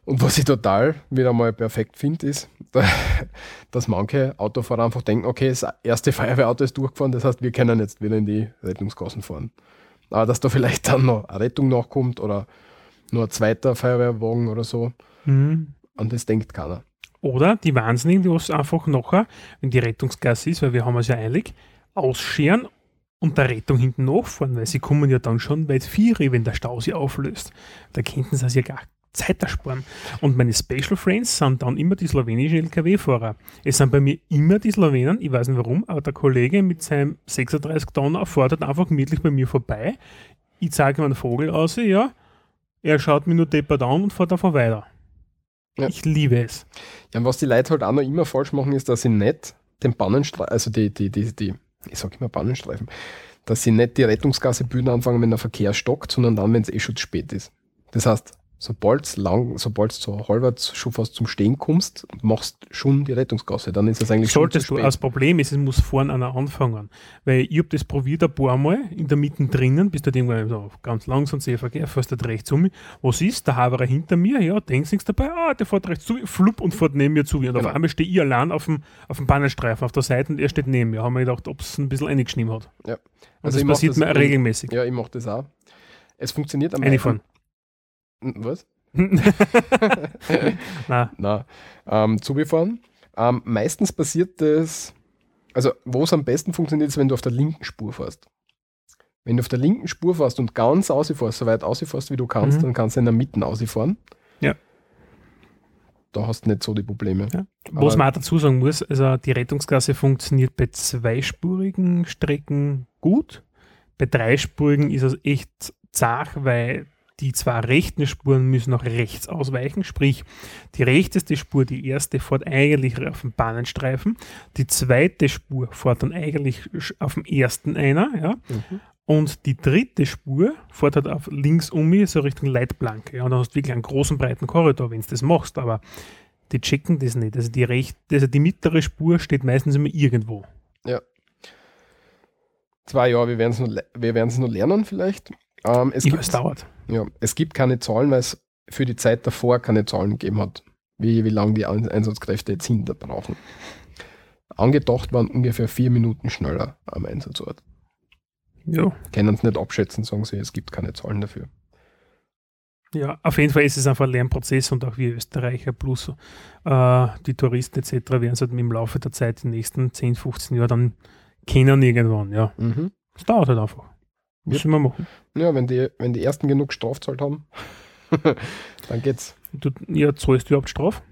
Und was ich total wieder mal perfekt finde, ist, dass manche Autofahrer einfach denken, okay, das erste Feuerwehrauto ist durchgefahren, das heißt, wir können jetzt wieder in die Rettungsgassen fahren. Aber dass da vielleicht dann noch eine Rettung nachkommt oder nur ein zweiter Feuerwehrwagen oder so, Mhm. An das denkt keiner. Oder die Wahnsinnigen, die was einfach nachher, wenn die Rettungsgasse ist, weil wir haben es ja eilig, ausscheren und der Rettung hinten nachfahren, weil sie kommen ja dann schon weit vier, wenn der Stau sie auflöst. Da könnten sie also ja gar Zeit ersparen. Und meine Special Friends sind dann immer die slowenischen LKW-Fahrer. Es sind bei mir immer die Slowenen, ich weiß nicht warum, aber der Kollege mit seinem 36 Tonner fährt halt einfach gemütlich bei mir vorbei. Ich zeige ihm einen Vogel aus, ja. Er schaut mir nur deppert an und fährt einfach weiter. Ja. Ich liebe es. Ja, und was die Leute halt auch noch immer falsch machen, ist, dass sie nicht den Bannenstreifen, also die, die, die, die, ich sag immer Bannenstreifen, dass sie nicht die Rettungsgasse bilden anfangen, wenn der Verkehr stockt, sondern dann, wenn es eh schon zu spät ist. Das heißt, sobald lang, sobald so halbwegs schon fast zum Stehen kommst, machst schon die Rettungsgasse, dann ist es eigentlich Solltest schon du. zu Das spät. Problem ist, es muss vorne einer anfangen. Weil ich habe das probiert ein paar Mal in der Mitte drinnen, bis du irgendwann so ganz langsam Seeverkehr, fährst du rechts um mich. Was ist? Der Haberer hinter mir, ja, denkst nichts dabei, ah, der fährt rechts zu mir, flupp und fährt neben mir zu mir. Und Genau. auf einmal stehe ich allein auf dem, auf dem Bahnenstreifen auf der Seite und er steht neben mir. Haben wir gedacht, ob es ein bisschen eingeschnitten hat. Ja. Und Also das ich mach passiert das- mir regelmäßig. Ja, ich mache das auch. Es funktioniert am Reinfahren. Was? Nein, Na, ähm, zugefahren. Ähm, meistens passiert das, also wo es am besten funktioniert, ist, wenn du auf der linken Spur fährst. Wenn du auf der linken Spur fährst und ganz ausfährst, so weit ausfährst, wie du kannst, Mhm. dann kannst du in der Mitte ausfahren. Ja. Da hast du nicht so die Probleme. Ja. Was man auch dazu sagen muss, also die Rettungsgasse funktioniert bei zweispurigen Strecken gut. Bei dreispurigen ist es echt zart, weil die zwei rechten Spuren müssen nach rechts ausweichen. Sprich, die rechteste Spur, die erste, fährt eigentlich auf dem Bahnenstreifen. Die zweite Spur fährt dann eigentlich auf dem ersten einer. Ja? Mhm. Und die dritte Spur fährt halt auf links um mich, so Richtung Leitplanke. Ja, und dann hast du wirklich einen großen, breiten Korridor, wenn du das machst. Aber die checken das nicht. Also die, recht, also die mittlere Spur steht meistens immer irgendwo. Zwei Jahre, wir werden es wir werden's noch lernen vielleicht. Ähm, es, gibt, weiß, dauert. ja, es gibt keine Zahlen, weil es für die Zeit davor keine Zahlen gegeben hat, wie, wie lange die Ein- Einsatzkräfte jetzt hinter brauchen. Angedacht waren ungefähr vier Minuten schneller am Einsatzort. Ja. Können es nicht abschätzen, sagen sie, es gibt keine Zahlen dafür. ja, auf jeden Fall ist es einfach ein Lernprozess und auch wir Österreicher plus äh, die Touristen etc. werden es halt im Laufe der Zeit, die nächsten 10, 15 Jahre dann kennen irgendwann. Ja, Mhm. es dauert halt einfach. Müssen wir machen. Ja, wenn die, wenn die ersten genug Strafzahlt haben, dann geht's. Du, ja, zahlst du überhaupt Straf?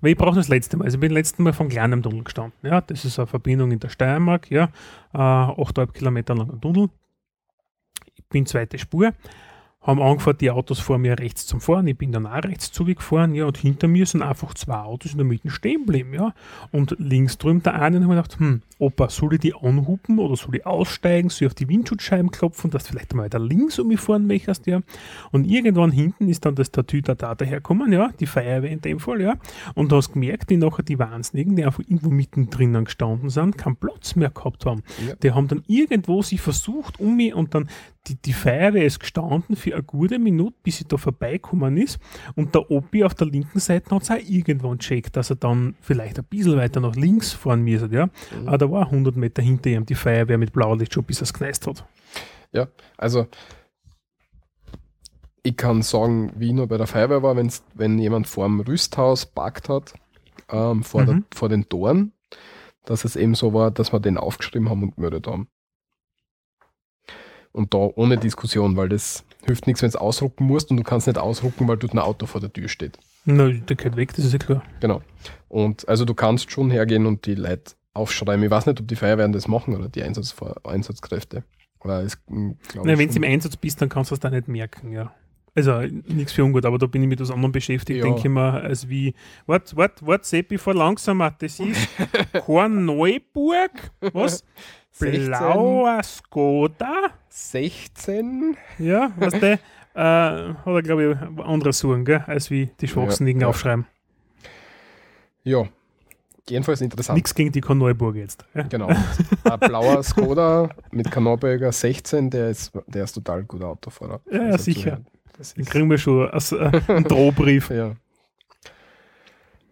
Weil ich brauche das letzte Mal. Also ich bin letzten Mal von kleinem Tunnel gestanden. Ja, das ist eine Verbindung in der Steiermark, ja, äh, 8,5 Kilometer langer Tunnel. Ich bin zweite Spur. Haben angefangen, die Autos vor mir rechts zum Fahren. Ich bin dann auch rechts zugefahren, ja, und hinter mir sind einfach zwei Autos in der Mitte stehen geblieben, ja. Und links drüben der eine und habe mir gedacht, hm, Opa, soll ich die anhupen oder soll ich aussteigen, soll ich auf die Windschutzscheiben klopfen, dass du vielleicht mal weiter links um mich fahren möchtest, ja. Und irgendwann hinten ist dann das Tatü da daherkommen, ja, die Feuerwehr in dem Fall, ja. Und du hast gemerkt, wie nachher die Wahnsinnigen, die einfach irgendwo mittendrin gestanden sind, keinen Platz mehr gehabt haben. Ja. Die haben dann irgendwo sich versucht um mich und dann die, die Feuerwehr ist gestanden für eine gute Minute, bis sie da vorbeikommen ist. Und der Opi auf der linken Seite hat es auch irgendwann checkt, dass er dann vielleicht ein bisschen weiter nach links fahren müsste. Ja? Mhm. Aber da war 100 Meter hinter ihm die Feuerwehr mit Blaulicht schon, bis er es gekneist hat. Ja, also ich kann sagen, wie ich noch bei der Feuerwehr war, wenn's, wenn jemand vor dem Rüsthaus parkt hat, ähm, vor, Mhm. der, vor den Toren, dass es eben so war, dass wir den aufgeschrieben haben und gemeldet haben. Und da ohne Diskussion, weil das hilft nichts, wenn du ausrucken musst und du kannst nicht ausrucken, weil dort ein Auto vor der Tür steht. Na, der geht weg, das ist ja klar. Genau. Und also du kannst schon hergehen und die Leute aufschreiben. Ich weiß nicht, ob die Feuerwehren das machen oder die Einsatz, Einsatzkräfte. Es, Na, ich, wenn du im Einsatz bist, dann kannst du es da nicht merken, ja. Also nichts für ungut, aber da bin ich mit was anderem beschäftigt, Ja. denke ich mir, als wie, wart, wart, wart, Seppi, vor langsamer, das ist Korneuburg, was? 16. Blauer Skoda, 16. ja, was der, äh, hat er, glaube ich, andere Suchen, gell, als wie die Schwachsinnigen Ja, ja. aufschreiben. Ja, jedenfalls interessant. Nichts gegen die Korneuburg jetzt. Ja. Genau. Ein blauer Skoda mit Kanalböger 16, der ist, der ist total guter Autofahrer. Ja, Also sicher. Den kriegen wir schon als, äh, einen Drohbrief. ja.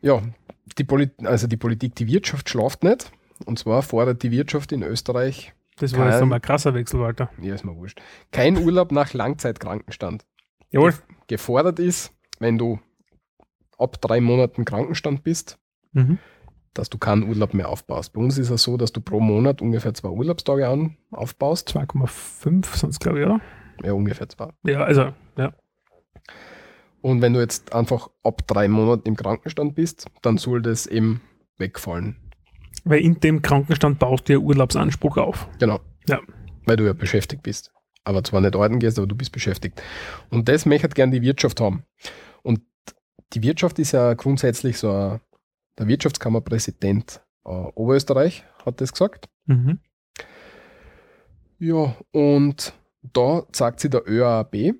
ja, die Polit also die Politik, die Wirtschaft schlaft nicht. Und zwar fordert die Wirtschaft in Österreich, Das war jetzt nochmal ein krasser Wechsel, Walter. ja, ist mir wurscht, kein Urlaub nach Langzeitkrankenstand. Jawohl. Gefordert ist, wenn du ab drei Monaten Krankenstand bist, Mhm. dass du keinen Urlaub mehr aufbaust. Bei uns ist es so, dass du pro Monat ungefähr zwei Urlaubstage an, aufbaust. 2,5 sonst glaube ich, oder? Ja, ungefähr zwei. Ja, also, ja. Und wenn du jetzt einfach ab drei Monaten im Krankenstand bist, dann soll das eben wegfallen. Weil in dem Krankenstand baust du ja Urlaubsanspruch auf. Genau. Ja. Weil du ja beschäftigt bist. Aber zwar nicht arbeiten gehst, aber du bist beschäftigt. Und das möchte gern die Wirtschaft haben. Und die Wirtschaft ist ja grundsätzlich so ein, der Wirtschaftskammerpräsident äh, Oberösterreich hat das gesagt. Mhm. Ja, und da sagt sie der ÖAB,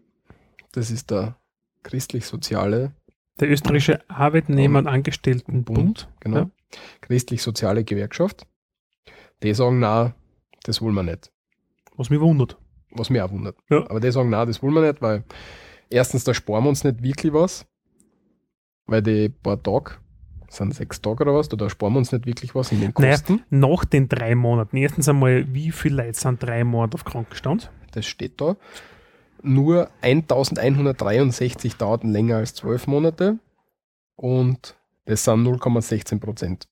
das ist der christlich-soziale Der österreichische Arbeitnehmer- und Angestelltenbund. genau, Ja. Christlich-soziale Gewerkschaft, die sagen, na, das wollen wir nicht. Was mich wundert. Was mich auch wundert. Ja. Aber die sagen, na, das wollen wir nicht, weil erstens, da sparen wir uns nicht wirklich was, weil die paar Tage, sind sechs Tage oder was, da, da sparen wir uns nicht wirklich was in den Naja. Kosten. Nach den drei Monaten. Erstens einmal, wie viele Leute sind drei Monate auf Krankenstand? Das steht da. Nur 1163 dauerten länger als zwölf Monate und das sind 0,16 Prozent.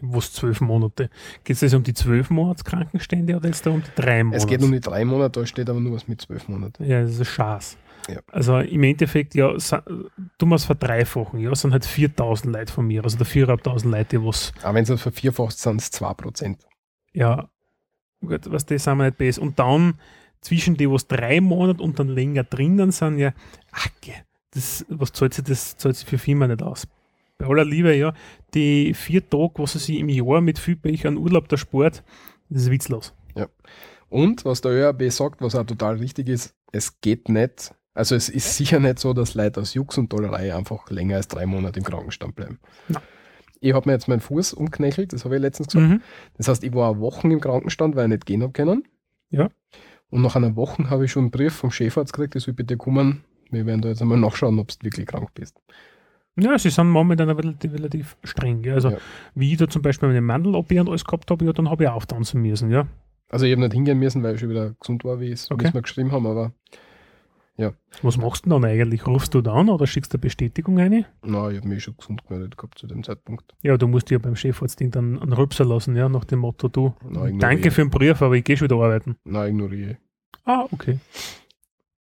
Was zwölf Monate? Geht es jetzt um die zwölf Monats Krankenstände oder jetzt da um die drei Monate? Es geht um die drei Monate, da steht aber nur was mit zwölf Monaten. Ja, das ist ein Schatz. Ja. Also im Endeffekt, ja, du musst verdreifachen, ja, sind halt 4000 Leute von mir, also der 4500 Leute, die was, Aber wenn es vervierfacht, sind es 2 Prozent. ja, gut, was das sind wir nicht besser. Und dann zwischen die, was drei Monate und dann länger drinnen sind, ja, ach, das, was zahlt sich das, zahlt sich für Firma nicht aus. Bei aller Liebe, ja, die vier Tage, was sie sich im Jahr mit viel Pech an Urlaub der Sport, das ist witzlos. Und was der ÖAB sagt, was auch total richtig ist, es geht nicht, also es ist sicher nicht so, dass Leute aus Jux und Dollerei einfach länger als drei Monate im Krankenstand bleiben. Na. Ich habe mir jetzt meinen Fuß umknechelt, das habe ich letztens gesagt. Mhm. Das heißt, ich war Wochen im Krankenstand, weil ich nicht gehen habe können. Ja. Und nach einer Woche habe ich schon einen Brief vom Chefarzt gekriegt, ich soll bitte kommen. Wir werden da jetzt einmal nachschauen, ob du wirklich krank bist. Ja, sie sind momentan relativ, relativ streng. Ja. Also, Ja. wie ich da zum Beispiel meine Mandel-OP und alles gehabt habe, ja, dann habe ich auch tanzen müssen, ja. Also ich habe nicht hingehen müssen, weil ich schon wieder gesund war, wie es Okay. mir geschrieben haben, aber Was machst du dann eigentlich? Rufst du da an oder schickst du eine Bestätigung rein? na, ich habe mich schon gesund gemeldet gehabt zu dem Zeitpunkt. Ja, du musst ja beim Chefarztding dann einen Rülpser lassen, ja, nach dem Motto, du, ignoriere. danke für den Brief, aber ich gehe schon wieder arbeiten. Na, ignoriere. Ah, okay.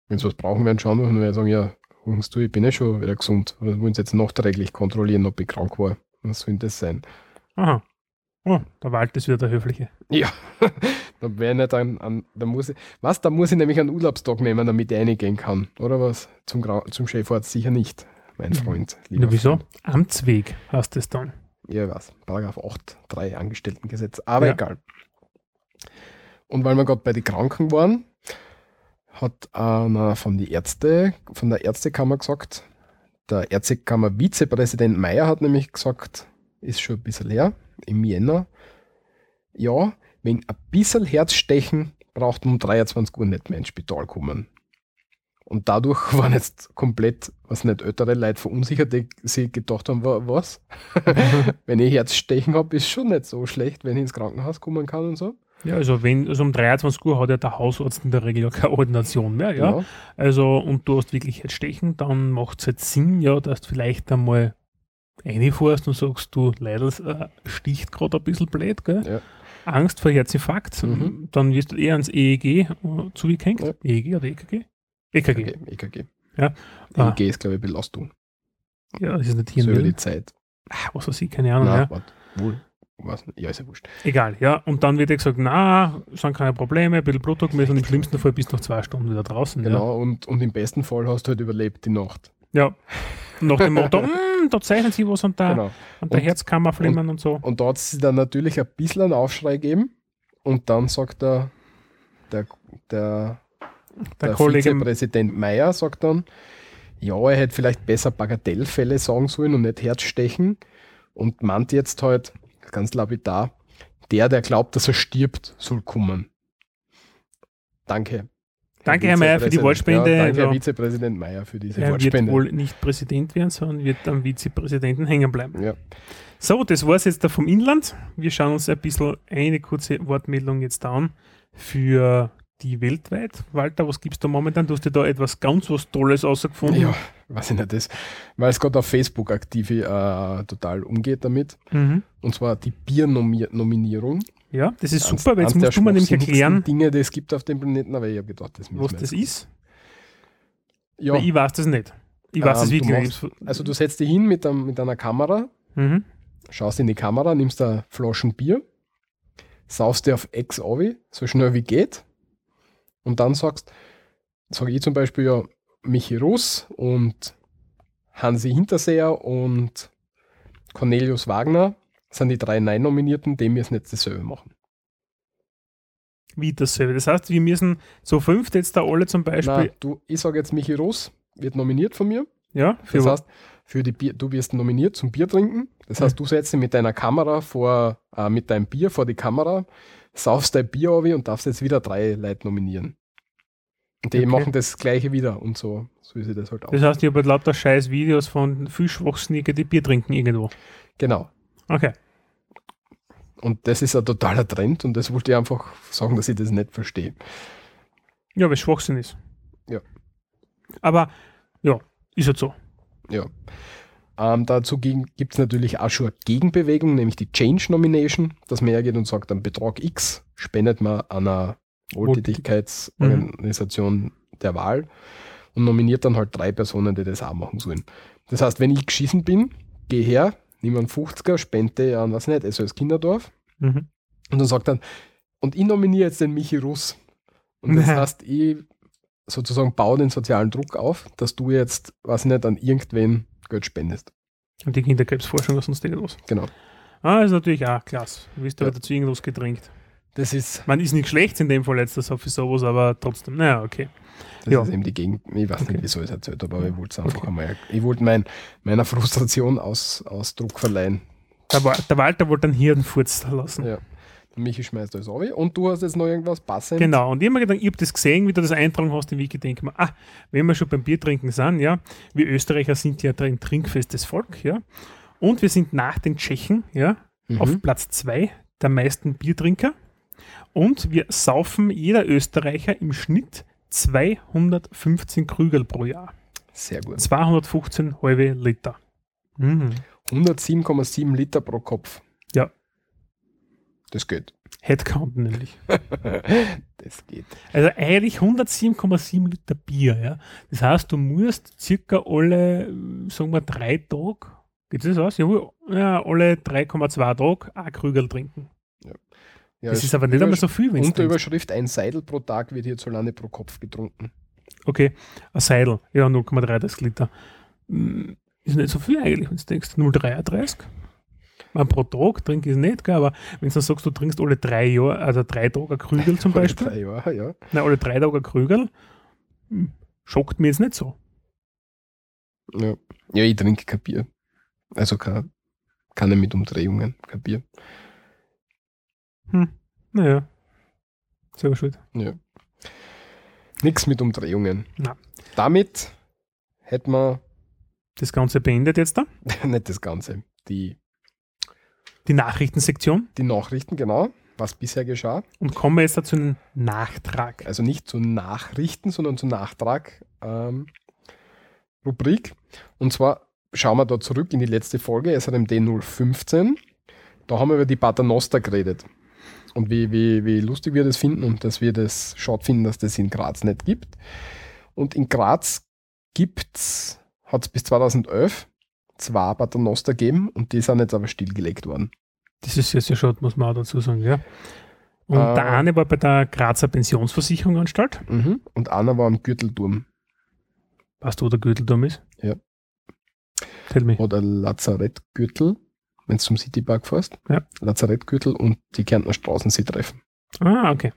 Wenn sie was brauchen werden, schauen wir und werden sagen, ja, hörst du, ich bin ja schon wieder gesund. Oder wollen jetzt nachträglich kontrollieren, ob ich krank war. Was soll das sein? Aha. Oh, der Wald ist wieder der Höfliche. Ja, da wäre nicht an, an, da muss ich, was, da muss ich nämlich einen Urlaubstag nehmen, damit ich reingehen kann. Oder was? Zum, Grau- zum Chefarzt sicher nicht, mein Freund. Ja, wieso? Freund. Amtsweg heißt es dann. Ja, was? Paragraph 8, 3 Angestelltengesetz. Aber Ja. egal. Und weil wir gerade bei den Kranken waren, hat einer von die Ärzte, von der Ärztekammer gesagt, der Ärztekammer-Vizepräsident Meyer hat nämlich gesagt, ist schon ein bisschen her, im Jänner, ja, wegen ein bisschen Herzstechen braucht man um 23 Uhr nicht mehr ins Spital kommen. Und dadurch waren jetzt komplett, was nicht, ältere Leute verunsichert, die sich gedacht haben, wa- was? wenn ich Herzstechen habe, ist schon nicht so schlecht, wenn ich ins Krankenhaus kommen kann und so. Ja, also wenn, also um 23 Uhr hat ja der Hausarzt in der Regel ja keine Ordination mehr, ja. Genau. Also, und du hast wirklich Herzstechen, dann macht es halt Sinn, ja, dass du vielleicht einmal reinfährst und sagst, du, leider äh, sticht gerade ein bisschen blöd, gell? Ja. Angst vor Herzinfarkt, Mhm. dann wirst du eher ans EEG äh, zugehängt. Ja. EEG oder EKG? EKG. EKG. EKG. Ja. Ah. EKG ist, glaube ich, Belastung. Ja, das ist nicht So über die Zeit. Ah, was weiß ich, keine Ahnung. Nein, ja. warte, wohl. Was, ja, ist ja wurscht. Egal, ja. Und dann wird dir gesagt, na, sind keine Probleme, ein bisschen Blutdruck messen und im schlimmsten Fall bist du noch zwei Stunden wieder draußen. Genau, und, und im besten Fall hast du halt überlebt die Nacht. Ja. ja. Und nach dem Motto, "Mm, da zeichnen sie was an der, Genau. an der Und- Herzkammer flimmern und, so. Und da hat es dann natürlich ein bisschen einen Aufschrei gegeben. Und dann sagt der, der, der, Der, der Kollege, Vizepräsident Meyer sagt dann, ja, er hätte vielleicht besser Bagatellfälle sagen sollen und nicht Herzstechen. Und meint jetzt halt, ganz lapidar, der, der glaubt, dass er stirbt, soll kommen. Danke. Danke, Herr Meyer, für die. Wortspende. Ja, danke, Herr Also- Vizepräsident Meyer, für diese er wird Wortspende. wohl nicht Präsident werden, sondern wird am Vizepräsidenten hängen bleiben. ja. So, das war es jetzt da vom Inland. Wir schauen uns ein bisschen eine kurze Wortmeldung jetzt an für die weltweit. Walter, was gibst du momentan? Du hast dir da etwas ganz was Tolles rausgefunden. ja, weiß ich nicht, das, weil es gerade auf Facebook aktiv äh, total umgeht damit. Mhm. Und zwar die Biernominierung. ja, das ist Eins- super, weil jetzt musst du mir nämlich erklären, Dinge, die es gibt auf dem Planeten, aber ich habe gedacht, das was das ist. Ja, Weil ich weiß das nicht. Ich weiß Ähm, das wirklich nicht. also du setzt dich hin mit, einem, mit einer Kamera, Mhm. schaust in die Kamera, nimmst da Flaschen Bier, saufst dir auf Ex Ovi, so schnell wie geht, und dann sagst, sage ich zum Beispiel ja Michi Russ und Hansi Hinterseher und Cornelius Wagner sind die drei Nein-Nominierten, die müssen jetzt dasselbe machen. Wie dasselbe. Das heißt, wir müssen so fünf jetzt da alle zum Beispiel. Nein, du, ich sage jetzt Michi Russ, wird nominiert von mir. ja, für Das heißt, für die Bier, du wirst nominiert zum Bier trinken. Das heißt, du setzt dich mit deiner Kamera vor, äh, mit deinem Bier vor die Kamera, saufst dein Bier auf und darfst jetzt wieder drei Leute nominieren. Und die Okay. machen das Gleiche wieder und so, so ist das halt auch. Das heißt, ich habe halt lauter scheiß Videos von Fischwachsnige, die Bier trinken irgendwo. Genau. Okay. Und das ist ein totaler Trend und das wollte ich einfach sagen, dass ich das nicht verstehe. Ja, weil es Schwachsinn ist. Ja. Aber ja, ist halt so. Ja. Ähm, dazu gibt es natürlich auch schon eine Gegenbewegung, nämlich die Change Nomination, dass man hergeht und sagt, am Betrag X spendet man einer Wohltätigkeitsorganisation der Wahl und nominiert dann halt drei Personen, die das auch machen sollen. Das heißt, wenn ich geschissen bin, gehe her, nehme einen 50er, spende an, was nicht, SOS Kinderdorf Mhm. und dann sagt dann, und ich nominiere jetzt den Michi Russ. Und das heißt, ich sozusagen baue den sozialen Druck auf, dass du jetzt, was nicht, an irgendwen Geld spendest. Und die Kinderkrebsforschung oder sonst irgendwas. Genau. Ah, ist natürlich auch klasse. Du wirst Ja. ja. dazu irgendwas gedrängt. Das ist, Man ist nicht schlecht in dem Fall jetzt, das für sowas, aber trotzdem, naja, okay. das Ja. ist eben die Gegend. Ich weiß Okay. nicht, wieso ich es erzählt habe, aber ich wollte es einfach Okay. einmal, ich wollte mein, meiner Frustration aus, Ausdruck verleihen. Der, der Walter wollte einen Hirnfurz lassen. Ja. Michi schmeißt alles auf. Und du hast jetzt noch irgendwas passend? Genau, und ich habe mir gedacht, ich habe das gesehen, wie du das eintragen hast im Wiki, denke mir, ah, wenn wir schon beim Biertrinken sind, ja, wir Österreicher sind ja ein trinkfestes Volk, ja, und wir sind nach den Tschechen, ja, Mhm. auf Platz zwei der meisten Biertrinker und wir saufen jeder Österreicher im Schnitt 215 Krügel pro Jahr. Sehr gut. 215 halbe Liter. Mhm. 107,7 Liter pro Kopf. Ja. Das geht. Headcount nämlich. das geht. Also eigentlich 107,7 Liter Bier. Ja. Das heißt, du musst circa alle, sagen wir, drei Tage, geht das aus? Ja, alle 3,2 Tage ein Krügel trinken. Ja, das es- ist aber nicht einmal so viel, wenn es Unter Überschrift ein Seidel pro Tag wird hierzulande pro Kopf getrunken. Okay, ein Seidel, ja, 0,33 Liter. Hm, Ist nicht so viel eigentlich, wenn du denkst, 0,33. Man pro Tag trinke ich es nicht, gell, aber wenn du sagst, du trinkst alle drei Jahre, also drei Tage Krügel zum Alle Beispiel, Drei Jahre, ja. nein, alle drei Tage Krügel, hm, schockt mir jetzt nicht so. ja. Ja, ich trinke kein Bier. Also kein, keine mit Umdrehungen, kein Bier. Hm, naja, selber schuld. Ja. Nichts mit Umdrehungen. Na. Damit hätten wir Das Ganze beendet jetzt da. nicht das Ganze. Die, Die Nachrichtensektion. die Nachrichten, genau, was bisher geschah. Und kommen wir jetzt dazu einen Nachtrag. Also nicht zu Nachrichten, sondern zu Nachtrag ähm, Rubrik. Und zwar schauen wir da zurück in die letzte Folge, SRMD 015. Da haben wir über die Paternoster geredet. Und wie, wie, wie lustig wir das finden und dass wir das schade finden, dass das in Graz nicht gibt. Und in Graz gibt's, hat es bis 2011 zwei Paternoster gegeben und die sind jetzt aber stillgelegt worden. Das ist jetzt ja schon, muss man auch dazu sagen, ja. Und Äh. der eine war bei der Grazer Pensionsversicherung Anstalt. Mhm. Und einer war am Gürtelturm Weißt du, wo der Gürtelturm ist? Ja. Tell me. oder Lazarettgürtel, wenn du zum Citypark fährst. Ja. Lazarettgürtel und die Kärntner Straßensee treffen. Ah, okay.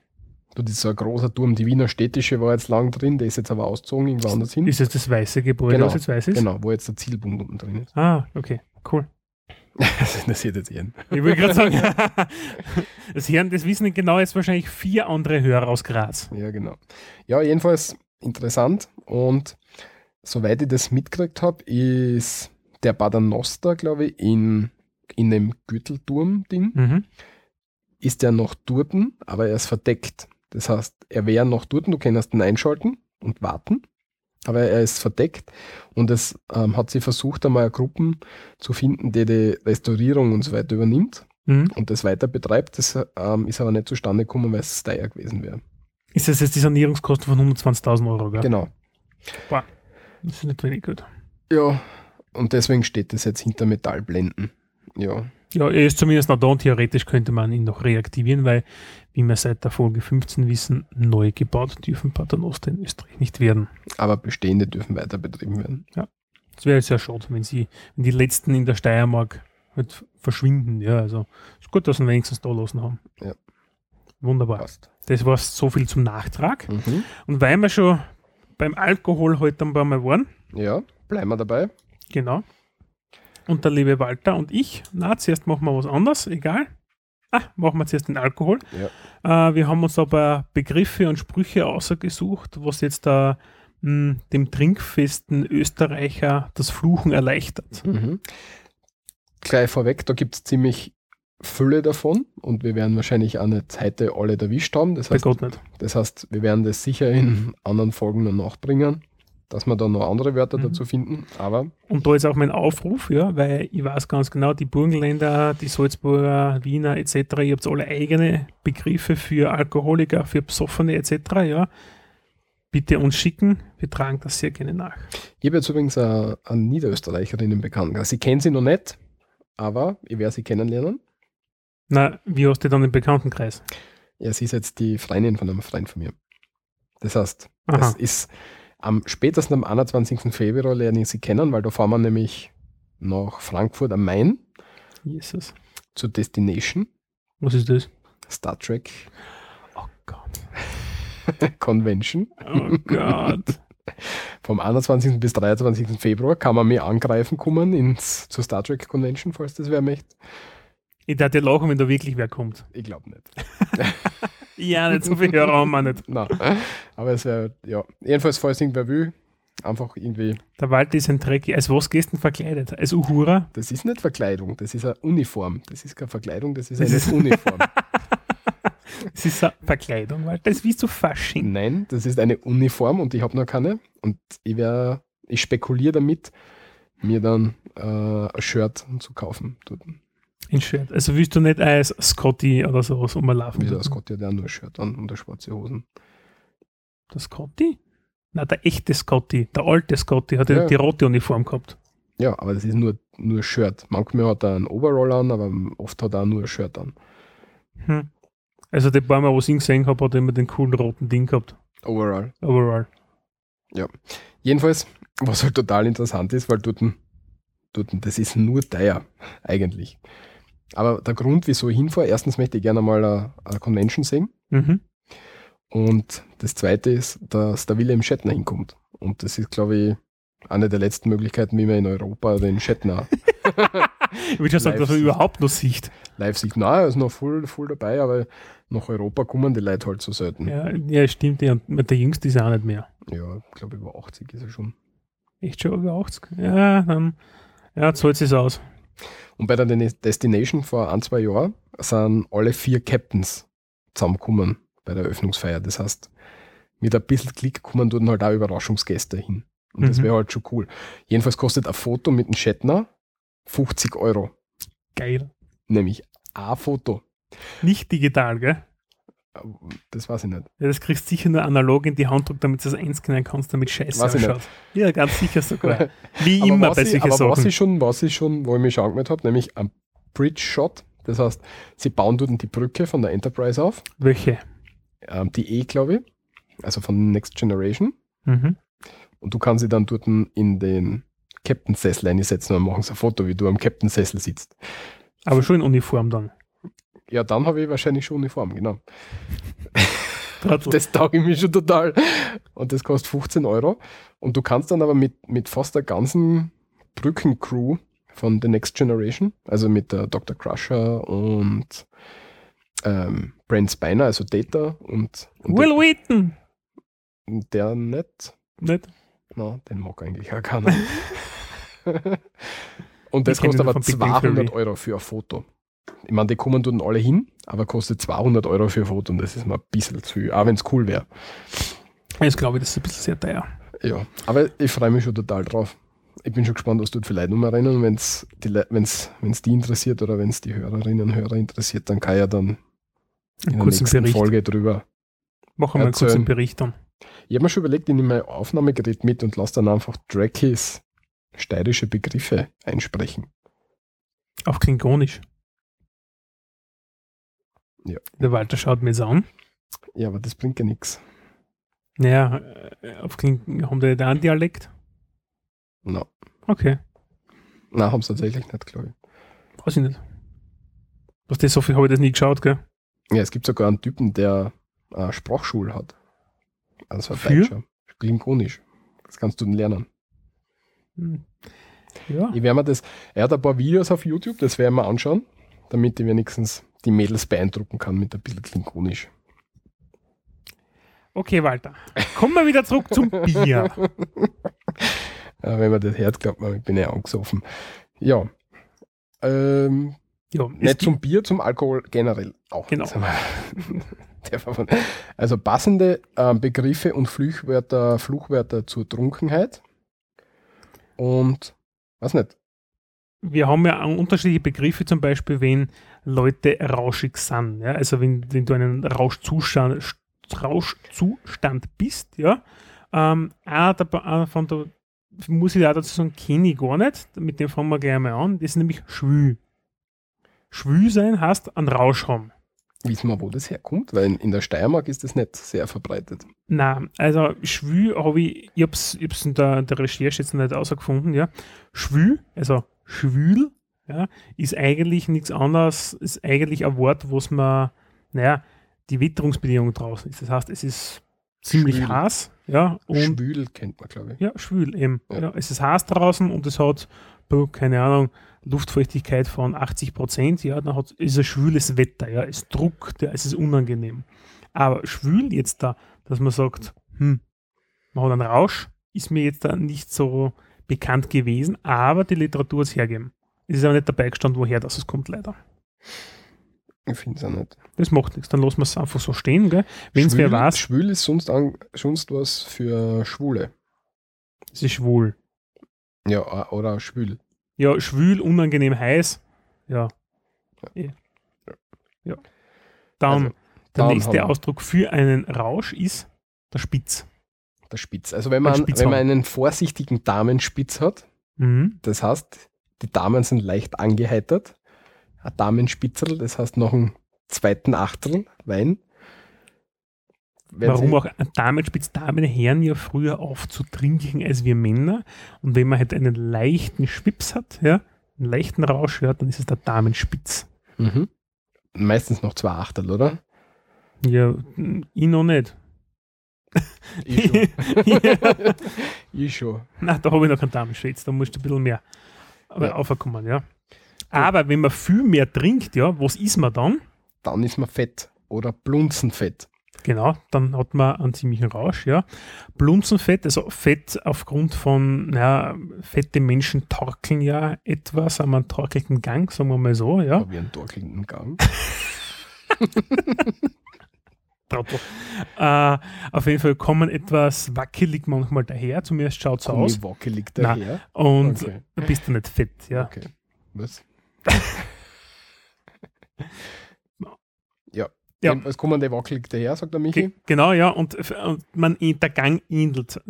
So ein großer Turm. Die Wiener Städtische war jetzt lang drin, der ist jetzt aber ausgezogen, irgendwo anders hin. Ist es das weiße Gebäude, Genau. was jetzt weiß ist? Genau, wo jetzt der Zielpunkt unten drin ist. Ah, okay. Cool. das interessiert jetzt jeden. Ich will gerade sagen, das, hören, das wissen genau jetzt wahrscheinlich vier andere Hörer aus Graz. Ja, genau. Ja, jedenfalls interessant. Und soweit ich das mitgekriegt habe, ist der Paternoster, glaube ich, in, in dem Gürtelturm-Ding, Mhm. ist der noch dort, aber er ist verdeckt. Das heißt, er wäre noch dort, du kannst ihn einschalten und warten, aber er ist verdeckt und es ähm, hat sie versucht, einmal Gruppen zu finden, die die Restaurierung und so weiter übernimmt Mhm. und das weiter betreibt. Das ähm, ist aber nicht zustande gekommen, weil es teuer gewesen wäre. Ist das jetzt die Sanierungskosten von 120.000 Euro, gell? Genau. Das ist nicht wenig gut. Ja, und deswegen steht das jetzt hinter Metallblenden. Ja, Ja, er ist zumindest noch da und theoretisch könnte man ihn noch reaktivieren, weil, wie wir seit der Folge 15 wissen, neu gebaut dürfen Paternoster in Österreich nicht werden. aber bestehende dürfen weiter betrieben werden. Das wäre sehr schade, wenn sie, wenn die letzten in der Steiermark halt verschwinden. Ja, also ist gut, dass ihn wenigstens da lassen haben. Ja. Wunderbar. Passt. Das war so viel zum Nachtrag. Mhm. Und weil wir schon beim Alkohol heute ein paar Mal waren, Ja, bleiben wir dabei. genau. Und der liebe Walter und ich, na, zuerst machen wir was anderes, egal. Ah, machen wir zuerst den Alkohol. Äh, wir haben uns paar Begriffe und Sprüche ausgesucht, was jetzt da mh, dem trinkfesten Österreicher das Fluchen erleichtert. Mhm. Gleich vorweg, da gibt es ziemlich Fülle davon und wir werden wahrscheinlich auch nicht heute alle erwischt haben. Das heißt, das heißt, wir werden das sicher in anderen Folgen noch nachbringen, dass wir da noch andere Wörter Mhm. dazu finden. Aber Und da ist auch mein Aufruf, ja, weil ich weiß ganz genau, die Burgenländer, die Salzburger, Wiener etc., ihr habt alle eigene Begriffe für Alkoholiker, für Besoffene etc., ja. Bitte uns schicken, wir tragen das sehr gerne nach. ich habe jetzt übrigens eine, eine Niederösterreicherin im Bekanntenkreis. Ich kenne sie noch nicht, aber ich werde sie kennenlernen. Na, wie hast du dann den Bekanntenkreis? Ja, sie ist jetzt die Freundin von einem Freund von mir. Das heißt, Aha. das ist am spätesten am 21. Februar lerne ich sie kennen, weil da fahren wir nämlich nach Frankfurt am Main Jesus. zur Destination Was ist das? Star Trek Oh Gott. Convention. Oh Gott. Vom 21. bis 23. Februar kann man mir angreifen kommen ins, zur Star Trek Convention, falls das wer möchte. Ich dachte lachen, wenn da wirklich wer kommt. Ich glaube nicht. Ja, nicht so viel Hörer haben wir nicht. Nein. Aber es wäre, ja. Jedenfalls, falls irgendwer will, einfach irgendwie. Der Walter ist ein Dreck. Als was gehst du denn verkleidet? Als Uhura? Das ist nicht Verkleidung, das ist eine Uniform. Das ist keine Verkleidung, das ist Das eine ist- Uniform. Das ist eine Verkleidung, Walter. Das ist wie zu Fasching. Nein, das ist eine Uniform und ich habe noch keine. Und ich ich spekuliere damit, mir dann äh, ein Shirt zu kaufen. Dort. In Shirt. Also willst du nicht als Scotty oder sowas rumlaufen? Wie der Scott hat ja nur ein Shirt an und eine schwarze Hosen. Der Scotty? Na, der echte Scotty, der alte Scotty hat ja Ja. die rote Uniform gehabt. Ja, aber das ist nur, nur Shirt. Manchmal hat er einen Overall an, aber oft hat er auch nur ein Shirt an. Hm. Also die paar Mal, wo ich ihn gesehen habe, hat er immer den coolen roten Ding gehabt. Overall. Overall. Jedenfalls, was halt total interessant ist, weil dort, dort das ist nur teuer, eigentlich. Aber der Grund, wieso ich hinfahre, erstens möchte ich gerne mal eine, eine Convention sehen. Mhm. Und das zweite ist, dass der William Shatner hinkommt. Und das ist, glaube ich, eine der letzten Möglichkeiten, wie man in Europa den Shatner Ich würde schon sagen, dass er überhaupt noch sieht. live sieht. Nein, er ist noch voll, voll dabei, aber nach Europa kommen die Leute halt so selten. Ja, ja stimmt. Ja. Der Jüngste ist auch nicht mehr. Ja, ich glaube über 80 ist er schon. Echt schon über 80? Ja, dann ja, zahlt es aus. Und bei der Destination vor ein, zwei Jahren sind alle vier Captains zusammengekommen bei der Eröffnungsfeier. Das heißt, mit ein bisschen Klick kommen dort halt auch Überraschungsgäste hin. Und mhm. das wäre halt schon cool. Jedenfalls kostet ein Foto mit dem Shatner 50 Euro. Geil. Nämlich ein Foto. Nicht digital, gell? Das weiß ich nicht. Ja, das kriegst du sicher nur analog in die Hand drücken, damit du das einscannen kannst, damit scheiße weiß ausschaut. Ja, ganz sicher sogar. Wie aber immer bei solchen aber Sachen. Was ich, schon, was ich schon, wo ich mich schon angemeldet habe, nämlich ein Bridge Shot. Das heißt, sie bauen dort die Brücke von der Enterprise auf. Welche? Ähm, die E, glaube ich. Also von Next Generation. Mhm. Und du kannst sie dann dort in den Captain-Sessel einsetzen und machen so ein Foto, wie du am Captain-Sessel sitzt. Aber schon in Uniform dann. Ja, dann habe ich wahrscheinlich schon Uniform, genau. das tauge ich mir schon total. Und das kostet 15 Euro. Und du kannst dann aber mit, mit fast der ganzen Brückencrew von The Next Generation, also mit der Dr. Crusher und ähm, Brent Spiner, also Data und, und Will der, Wheaton. Der nicht. Nicht? No, den mag eigentlich auch keiner. und das kostet aber 200 Euro für ein Foto. Ich meine, die kommen dort alle hin, aber kostet 200 Euro für ein Foto und das ist mir ein bisschen zu viel, auch wenn es cool wäre. Jetzt glaube ich, das ist ein bisschen sehr teuer. Ja, aber ich freue mich schon total drauf. Ich bin schon gespannt, was dort für Leute rumrennen und wenn es die, wenn's, wenn's die interessiert oder wenn es die Hörerinnen und Hörer interessiert, dann kann ich ja dann in der nächsten Bericht. Folge drüber Machen wir einen kurzen Bericht dann. Ich habe mir schon überlegt, ich nehme mein Aufnahmegerät mit und lasse dann einfach Drakis steirische Begriffe einsprechen. Auf Klingonisch. Ja. Der Walter schaut mir an. Ja, aber das bringt ja nichts. Naja, äh, auf Kling haben die da einen Dialekt? No. Okay. Nein, haben sie tatsächlich nicht, glaube ich. Weiß ich nicht. Was das so viel habe ich das nie geschaut, gell? Ja, es gibt sogar einen Typen, der äh, Sprachschule hat. Also ein Für? Deutscher. Klingonisch. Das kannst du dann lernen. Hm. Ja. Ich werde mir das, er hat ein paar Videos auf YouTube, das werden wir anschauen, damit ich wenigstens die Mädels beeindrucken kann mit ein bisschen Klingonisch. Okay, Walter. Kommen wir wieder zurück zum Bier. wenn man das hört, glaubt man, ich bin ja angesoffen. Ja. Ähm, ja nicht zum Bier, zum Alkohol generell auch. Genau. also passende äh, Begriffe und Fluchwörter, Fluchwörter zur Trunkenheit. Und was nicht. Wir haben ja unterschiedliche Begriffe, zum Beispiel, wenn Leute rauschig sind. Ja? Also wenn, wenn du einen Rauschzustand, Rauschzustand bist, ja. Ähm, einer der, von der, muss ich da dazu sagen, kenne ich gar nicht. Mit dem fangen wir gleich mal an. Das ist nämlich schwül. Schwül sein heißt einen Rausch haben. Wissen wir, wo das herkommt? Weil in der Steiermark ist das nicht sehr verbreitet. Nein, also schwül habe ich, ich habe es in der, der Recherche jetzt nicht ausgefunden, ja. Schwül, also schwül, ja, ist eigentlich nichts anderes, ist eigentlich ein Wort, was man, naja, die Witterungsbedingungen draußen ist. Das heißt, es ist ziemlich schwül. heiß, ja. Und schwül kennt man, glaube ich. Ja, schwül eben. Ja. ja. es ist heiß draußen und es hat, keine Ahnung, Luftfeuchtigkeit von 80 Prozent, ja, dann hat, ist ein schwüles Wetter, ja, es druckt, ja, es ist unangenehm. Aber schwül jetzt da, dass man sagt, hm, man hat einen Rausch, ist mir jetzt da nicht so bekannt gewesen, aber die Literatur es hergeben. Es ist aber nicht dabei gestanden, woher das kommt, leider. Ich finde es auch nicht. Das macht nichts, dann lassen wir es einfach so stehen, gell? Wenn es wer weiß. Schwül ist sonst, an, sonst was für Schwule. Es ist schwul. Ja, oder schwül. Ja, schwül, unangenehm heiß. Ja. Ja. Eh. ja. Dann, also, der dann nächste Ausdruck für einen Rausch ist der Spitz. Der Spitz. Also wenn man, wenn man einen vorsichtigen Damenspitz hat, mhm. das heißt, die Damen sind leicht angeheitert, ein Damenspitzel, das heißt noch einen zweiten Achtel Wein. Warum auch Damenspitz, Damen hören ja früher auf zu trinken als wir Männer. Und wenn man halt einen leichten Schwips hat, ja, einen leichten Rausch hört, dann ist es der Damenspitz. Mhm. Meistens noch zwei Achtel, oder? Ja, ich noch nicht. Ich schon. ja. ich schon. Na, da habe ich noch keinen Damenschwitz, da musst du ein bisschen mehr ja. aufkommen, ja. Aber wenn man viel mehr trinkt, ja, was ist man dann? Dann ist man fett. oder Blunzenfett? Genau, dann hat man einen ziemlichen Rausch, ja. Blunzenfett, also Fett aufgrund von, naja, fette Menschen torkeln ja etwas, haben einen torkelnden Gang, sagen wir mal so, ja. Wie einen torkelnden Gang. Trottel. Äh, auf jeden Fall kommen etwas wackelig manchmal daher, zumindest schaut es aus. Gummi wackelig Nein. daher. Und Okay. bist du nicht fett, ja. Okay. Was? ja. Ja. Jedenfalls kommen die wackelig daher, sagt der Michi. Ge genau, ja, und, und man, der Gang ähnelt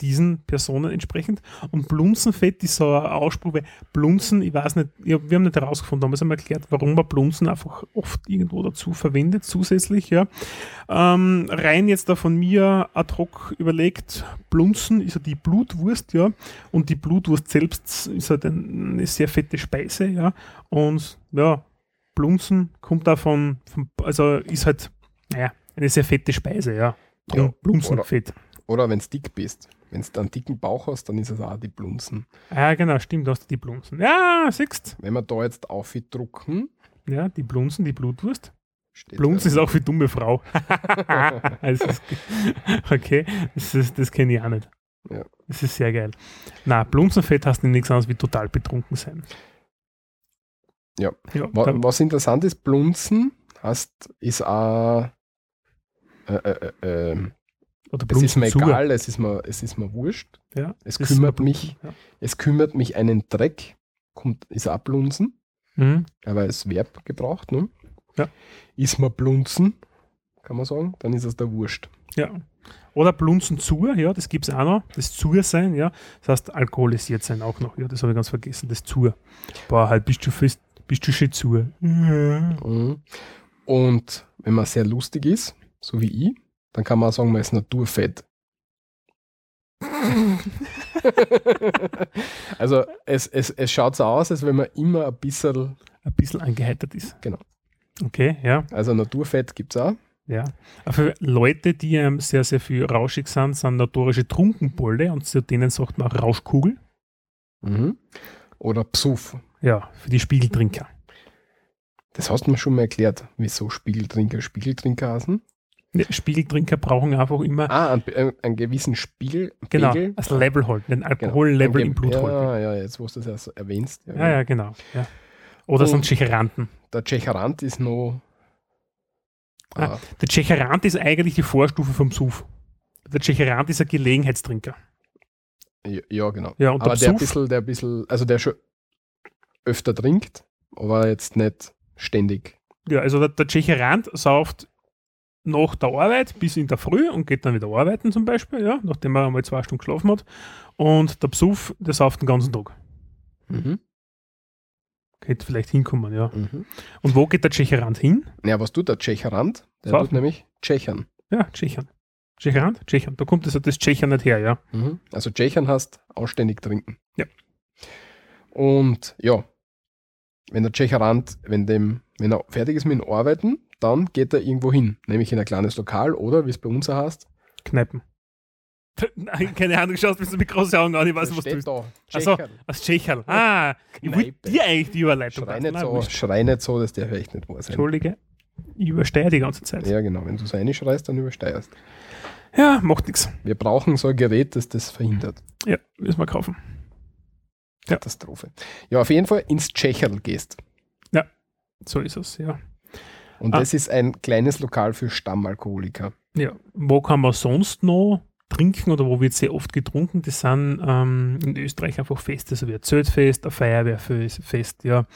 diesen Personen entsprechend. Und Blunzenfett ist so ein Ausspruch, weil Blunzen, ich weiß nicht, ja, wir haben nicht herausgefunden, damals haben wir erklärt, warum man Blunzen einfach oft irgendwo dazu verwendet, zusätzlich, ja. Ähm, rein jetzt da von mir ad hoc überlegt, Blunzen ist ja die Blutwurst, ja, und die Blutwurst selbst ist halt ein- eine sehr fette Speise, ja, und ja, Blunzen kommt davon, von, also ist halt, naja, eine sehr fette Speise, ja. Ja, Blunzenfett. Oder wenn du dick bist. Wenn du einen dicken Bauch hast, dann ist es auch die Blunzen. Ja, genau, stimmt, du hast die Blunzen. Ja, siehst Wenn wir da jetzt aufdrucken, Ja, die Blunzen, die Blutwurst. steht Blunzen ist auch für dumme Frau. also, ist- okay, das, ist- das kenne ich auch nicht. Ja. Das ist sehr geil. Na, Blunzenfett hast du nichts anderes wie total betrunken sein. Ja. ja Wa- da, Was interessant ist, Blunzen hast, ist auch. Äh, äh, äh, äh, oder es ist mir Blunzenzucker. egal, es ist mir, es ist mir wurscht. Ja, Es ist kümmert mich. Ja. Es kümmert mich einen Dreck. Kommt, ist auch Blunzen, Mhm. aber als Verb gebraucht. Ne? Ja. Ist mir Blunzen, kann man sagen, dann ist es der Wurscht. ja. Oder Blunzen zur, ja, das gibt es auch noch. Das zur sein, ja. Das heißt, alkoholisiert sein auch noch. Ja, das habe ich ganz vergessen. Das zur. Boah, halt bist du fest, bist du schon zur. Mhm. Und wenn man sehr lustig ist, so wie ich, dann kann man auch sagen, man ist naturfett. also es, es, es schaut so aus, als wenn man immer ein bisschen, Ein bisschen angeheitert ist. Genau. Okay, ja. also Naturfett gibt es auch. Ja. Aber für Leute, die ähm, sehr, sehr viel rauschig sind, sind notorische Trunkenbolle und zu denen sagt man auch Rauschkugel. Mhm. Oder Psuff. Ja, für die Spiegeltrinker. Das hast du mir schon mal erklärt, wieso Spiegeltrinker Spiegeltrinker heißen. Spiegeltrinker brauchen einfach immer Ah, einen, einen, gewissen Spiegel. genau, das Level halten, den Genau. Alkohollevel Ein im Blut halten. ja, ja, jetzt wo du das erst erwähnst. Ja, Ja, ja, genau. Ja. Oder Und- sind Tschecheranten. Der Tschecherant ist noch. Ah. Ah, Der Tschecherant ist eigentlich die Vorstufe vom Suf. Der Tschecherant ist ein Gelegenheitstrinker. ja, ja, genau. Ja, und aber der ein Psuff, bisschen, der ein bisschen, also der schon öfter trinkt, aber jetzt nicht ständig. ja, also der, der Tschecherant sauft nach der Arbeit bis in der Früh und geht dann wieder arbeiten zum Beispiel, ja, nachdem er einmal zwei Stunden geschlafen hat. Und der Psuff, der sauft den ganzen Tag. Mhm. Hätte vielleicht hinkommen, ja. Mhm. Und wo geht der Tschecherant hin? Ja, was tut der Tschecherand? Der Saufen. tut nämlich Tschechern. Ja, Tschechern. Tschecherand? Tschechern. Da kommt also das Tschechern nicht her, ja. Mhm. Also Tschechern heißt anständig trinken. Ja. Und ja, wenn der Tschecherand, wenn, dem, wenn er fertig ist mit dem Arbeiten, dann geht er irgendwo hin, nämlich in ein kleines Lokal oder, wie es bei uns heißt, Kneipen. Nein, keine Ahnung, schaust mich so mit großen Augen an, ich weiß nicht, was du steht bist. da, Ach so. Tschecherl. Aus Tschecherl. Ah, ich wollte dir eigentlich die Überleitung Schrei nicht, so, schrei nicht so, dass der vielleicht nicht wahr sein. Entschuldige, ich überstehe die ganze Zeit. Ja, Ja, genau. Wenn du so reinschreist, dann übersteuerst. macht nichts. Wir brauchen so ein Gerät, das das verhindert. Ja, müssen wir kaufen. Ja. Katastrophe. Ja, auf jeden Fall ins Tschecherl gehst. So ist es, ja. Und Ah. das ist ein kleines Lokal für Stammalkoholiker. Ja, wo kann man sonst noch trinken oder wo wird sehr oft getrunken? Das sind ähm, in Österreich einfach Feste, so wie ein Zeltfest, ein Feuerwehrfest, ja.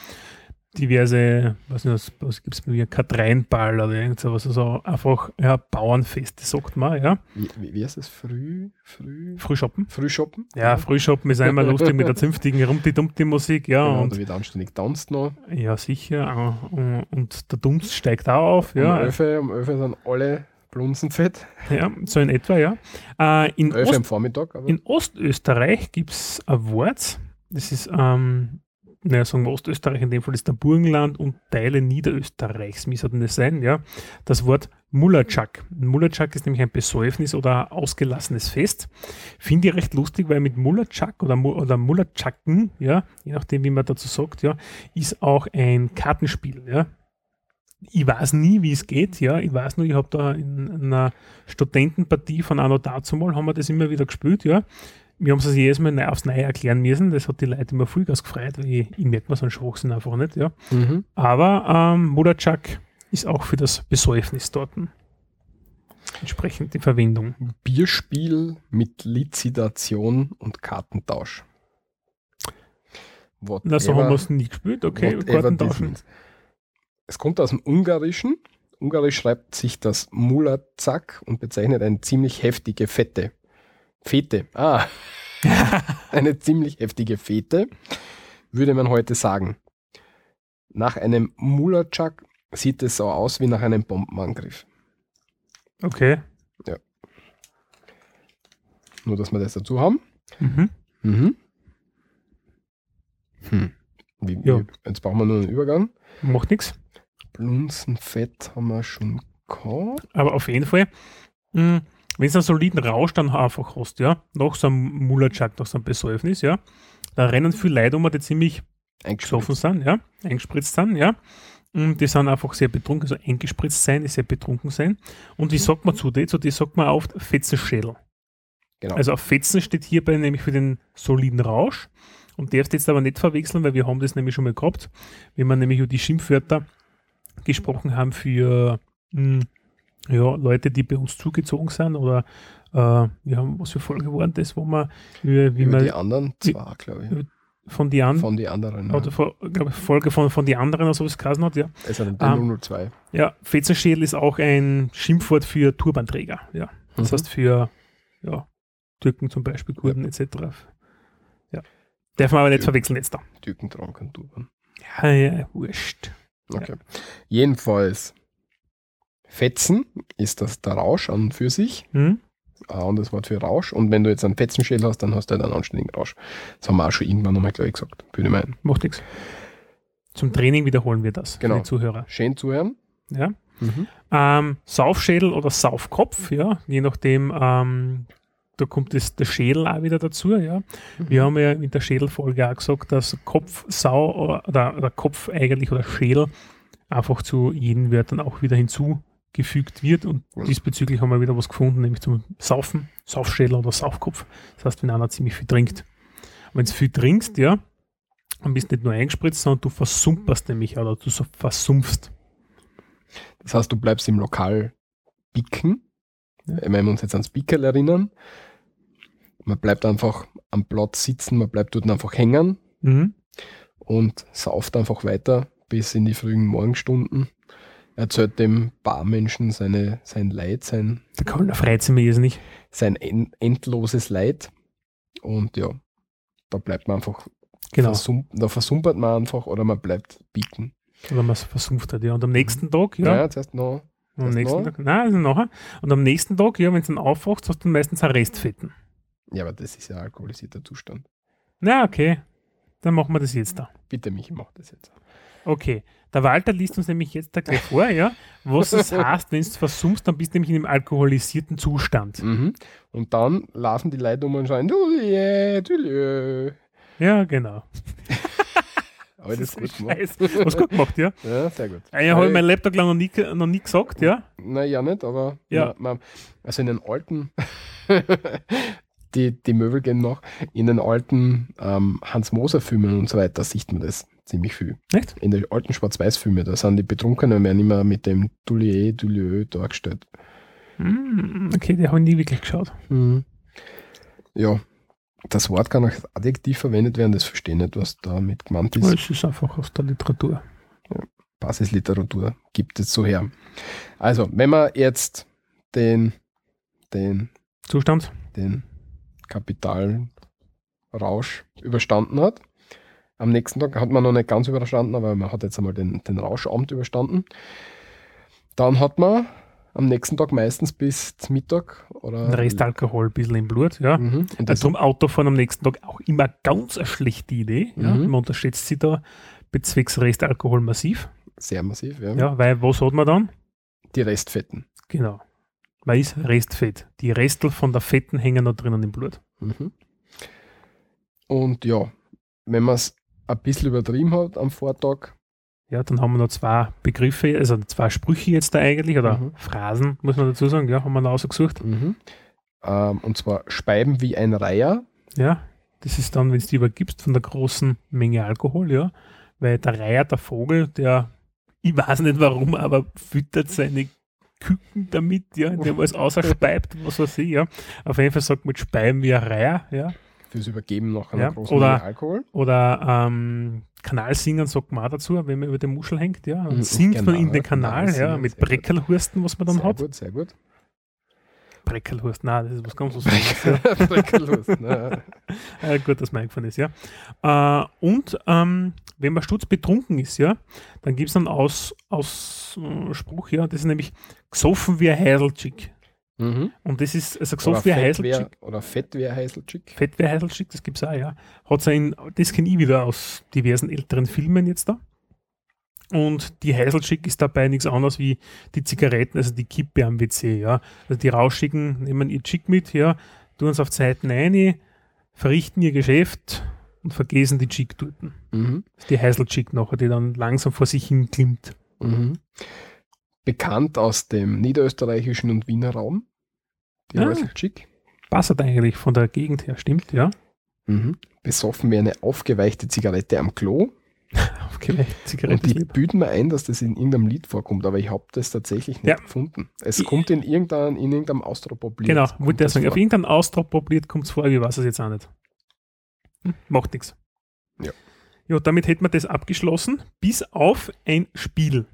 Diverse, was, nicht, was, was gibt es bei mir, Katreinball oder irgend sowas, also einfach ja, Bauernfeste, sagt man, ja. Wie, wie, heißt das? Früh? Früh? Frühschoppen. Frühschoppen? Ja, Frühschoppen ist einmal lustig mit der zünftigen Rumti-Dumpti-Musik, ja. Genau, und da wird anständig tanzt noch. Ja, sicher. äh, Und der Dunst steigt auch auf. Um Ja, 11 Uhr, um 11 Uhr sind alle blunzenfett. ja so in etwa, ja. Äh, in, 11 Uhr am Ost, Vormittag. Aber in Ostösterreich gibt es ein Wort, das ist, ähm, naja, sagen wir Ostösterreich, in dem Fall ist der Burgenland und Teile Niederösterreichs, wie soll denn das sein, ja. Das Wort Mullertschak. Mullertschak ist nämlich ein Besäufnis oder ausgelassenes Fest. Finde ich recht lustig, weil mit Mullertschak oder, oder Mullertschaken, ja, je nachdem, wie man dazu sagt, ja, ist auch ein Kartenspiel, ja. ich weiß nie, wie es geht, ja. Ich weiß nur, ich habe da in einer Studentenpartie von Anno dazu mal, haben wir das immer wieder gespielt, ja. Wir haben es jedes Mal aufs Neue erklären müssen. Das hat die Leute immer Vollgas gefreut, weil ich, ich merke mir so einen Schwachsinn einfach nicht, ja. Mhm. Aber ähm, Mulachak ist auch für das Besäufnis dort entsprechend die Verwendung. Bierspiel mit Lizidation und Kartentausch. Na, so haben wir es nie gespielt. Okay, whatever Karten this tauschen. means. Es kommt aus dem Ungarischen. Ungarisch schreibt sich das Mulazak und bezeichnet eine ziemlich heftige Fette. Fete. Ah. eine ziemlich heftige Fete, würde man heute sagen. Nach einem Mulacak sieht es so aus wie nach einem Bombenangriff. Okay. Nur, dass wir das dazu haben. Mhm. Mhm. Hm. Wie, Ja. wie, jetzt brauchen wir nur einen Übergang. Macht nichts. Blunzenfett haben wir schon gehabt. Aber auf jeden Fall, mh, wenn du einen soliden Rausch dann einfach hast, ja, nach so einem Mulachak, nach so einem Besäufnis, ja, da rennen viele Leute um, die ziemlich gesoffen sind, ja, eingespritzt sind, ja. Und die sind einfach sehr betrunken, also eingespritzt sein, ist sehr betrunken sein. Und wie sagt man zu dir? Zu dir sagt man oft Fetzenschädel. Genau. Also auf Fetzen steht hierbei nämlich für den soliden Rausch. Und darfst jetzt aber nicht verwechseln, weil wir haben das nämlich schon mal gehabt, wenn wir nämlich über die Schimpfwörter gesprochen haben für mh, ja, Leute, die bei uns zugezogen sind oder äh, wir haben, was für Folge waren das, wo man wie, wie Über man die anderen zwei, glaube ich. von die anderen Von die anderen. Ja. oder vor- glaub ich, Folge von, von die anderen oder sowas geheißen hat, ja. Also den Ah. 002. Ja, Fetzenschädel ist auch ein Schimpfwort für Turbanträger, ja. Das Mhm. heißt für ja, Türken zum Beispiel, Kurden etc. Ja. Darf man aber nicht Ja. verwechseln jetzt da. Türken tragen keinen Turban. Ja, ja, wurscht. Okay. Jedenfalls, Fetzen ist das der Rausch an und für sich. Hm? Ein anderes Wort für Rausch. Und wenn du jetzt einen Fetzenschädel hast, dann hast du halt einen anständigen Rausch. Das haben wir auch schon irgendwann nochmal gleich gesagt. Würde ich meinen. Macht nichts. Zum Training wiederholen wir das Genau. für die Zuhörer. Schön zuhören. Ja. Mhm. Ähm, Saufschädel oder Saufkopf, ja, je nachdem, ähm, da kommt das, der Schädel auch wieder dazu, ja. Wir haben ja in der Schädelfolge auch gesagt, dass Kopf, Sau oder, oder Kopf eigentlich oder Schädel einfach zu jeden Wörtern auch wieder hinzugefügt wird und diesbezüglich haben wir wieder was gefunden, nämlich zum Saufen, Saufschädel oder Saufkopf. Das heißt, wenn einer ziemlich viel trinkt. Wenn du viel trinkst, ja, dann bist du nicht nur eingespritzt, sondern du versumperst nämlich oder du versumpfst. Das heißt, du bleibst im Lokal bicken. Wenn wir uns jetzt ans Pickel erinnern. Man bleibt einfach am Platz sitzen, man bleibt dort einfach hängen Mhm. und sauft einfach weiter bis in die frühen Morgenstunden. Erzählt dem Barmenschen seine, sein Leid, sein, Der Kölner freut mir jetzt nicht. sein en endloses Leid. Und ja, da bleibt man einfach, Genau. versum da versumpert man einfach oder man bleibt bieten. Oder man versumpft hat, ja. Und am nächsten Tag, ja. Naja, zuerst noch. am nächsten noch. Tag, nein, also nachher. Und am nächsten Tag, ja, wenn du dann aufwachst, hast du meistens ein Restfetten. Ja, aber das ist ja alkoholisierter Zustand. Na, okay. Dann machen wir das jetzt da. Bitte mich, mach das jetzt. Okay. Der Walter liest uns nämlich jetzt da gleich vor, ja, was es heißt, wenn du versummst, dann bist du nämlich in einem alkoholisierten Zustand. Mhm. Und dann laufen die Leute um und schreien, du je. Ja, genau. Aber das ist gut gemacht. Scheiße. Was gut gemacht, ja. Ja, sehr gut. Ah, Ja, habe ich mein Laptop lang noch nie, noch nie gesagt, ja. Naja, nicht, aber Ja. man, man, also in den alten, die, die Möbel gehen noch, in den alten ähm, Hans-Moser-Filmen und so weiter sieht man das ziemlich viel. Echt? In den alten Schwarz-Weiß-Filmen, da sind die Betrunkenen werden immer mit dem Dullier, Dullieu dargestellt. Hm, okay, die habe ich nie wirklich geschaut. Ja, das Wort kann als Adjektiv verwendet werden, das verstehe nicht, was damit gemeint ist. Aber es ist einfach aus der Literatur. Basisliteratur gibt es so her. Also, wenn man jetzt den, den, Zustand? den Kapitalrausch überstanden hat, am nächsten Tag hat man noch nicht ganz überstanden, aber man hat jetzt einmal den, den Rauschamt überstanden. Dann hat man am nächsten Tag meistens bis zum Mittag oder. Restalkohol ein bisschen im Blut, ja. Mhm. Und Also das, drum Autofahren am nächsten Tag auch immer ganz eine schlechte Idee. Ja. Mhm. Man unterschätzt sie da bezwecks Restalkohol massiv. sehr massiv, ja. Ja, weil was hat man dann? Die Restfetten. Genau. Man ist Restfett. Die Restel von der Fetten hängen noch drinnen im Blut. Mhm. Und ja, wenn man es ein bisschen übertrieben hat am Vortag, Ja, dann haben wir noch zwei Begriffe, also zwei Sprüche jetzt da eigentlich, oder Mhm. Phrasen, muss man dazu sagen, ja, haben wir noch ausgesucht. Mhm. Ähm, und zwar Speiben wie ein Reiher. Ja, das ist dann, wenn du die übergibst von der großen Menge Alkohol, ja, weil der Reiher, der Vogel, der, ich weiß nicht warum, aber füttert seine Küken damit, ja, indem er es außerspeibt, was weiß ich, ja. Auf jeden Fall sagt man Speiben wie ein Reiher, ja. Fürs Übergeben nach einer Ja, großen oder- Alkohol. Oder ähm, Kanalsingen sagt man auch dazu, wenn man über den Muschel hängt, ja. Und Mhm, singt man in genau, den ja, Kanal, ja, mit sehr. Breckelhursten, was man dann sehr hat. gut, sehr gut. Breckelhurst, nein, das ist was ganz was anderes. Breckelhurst, ne? Äh, gut, dass mir eingefallen ist, ja. Äh, und ähm, wenn man sturzbetrunken ist, ja, dann gibt es einen Aus, Ausspruch, ja, das ist nämlich gesoffen wie ein Heiselchick. Mhm. Und das ist, also gesoffen wie ein Heiselchick, oder Fett wie ein Heiselchick. fett wie ein Heiselchick, das gibt es auch, ja. Hat's auch in, das kenne ich wieder aus diversen älteren Filmen jetzt da. Und die Heiselchick ist dabei nichts anderes wie die Zigaretten, also die Kippe am WC, ja. Also die Rauschigen nehmen ihr Chick mit, ja, tun es auf die Seiten ein, verrichten ihr Geschäft und vergessen die Chick dort. Das Mhm. ist die Heiselchick nachher, die dann langsam vor sich hin klimmt. Mhm. Bekannt aus dem niederösterreichischen und Wiener Raum. Die Ah. Heiselchick. Passt eigentlich von der Gegend her, stimmt, ja. Mhm. Besoffen wie eine aufgeweichte Zigarette am Klo. Aufgeweicht, Und Zigarette. die bilden mir ein, dass das in irgendeinem Lied vorkommt, aber ich habe das tatsächlich nicht Ja. gefunden. Es kommt in irgendeinem, in irgendeinem Austropop-Lied. Genau, wollte ich sagen. Auf vor. irgendeinem Ausdruck probiert kommt es vor, ich weiß es jetzt auch nicht. Hm, macht nichts. Ja. Ja, damit hätten wir das abgeschlossen, bis auf ein Spiel.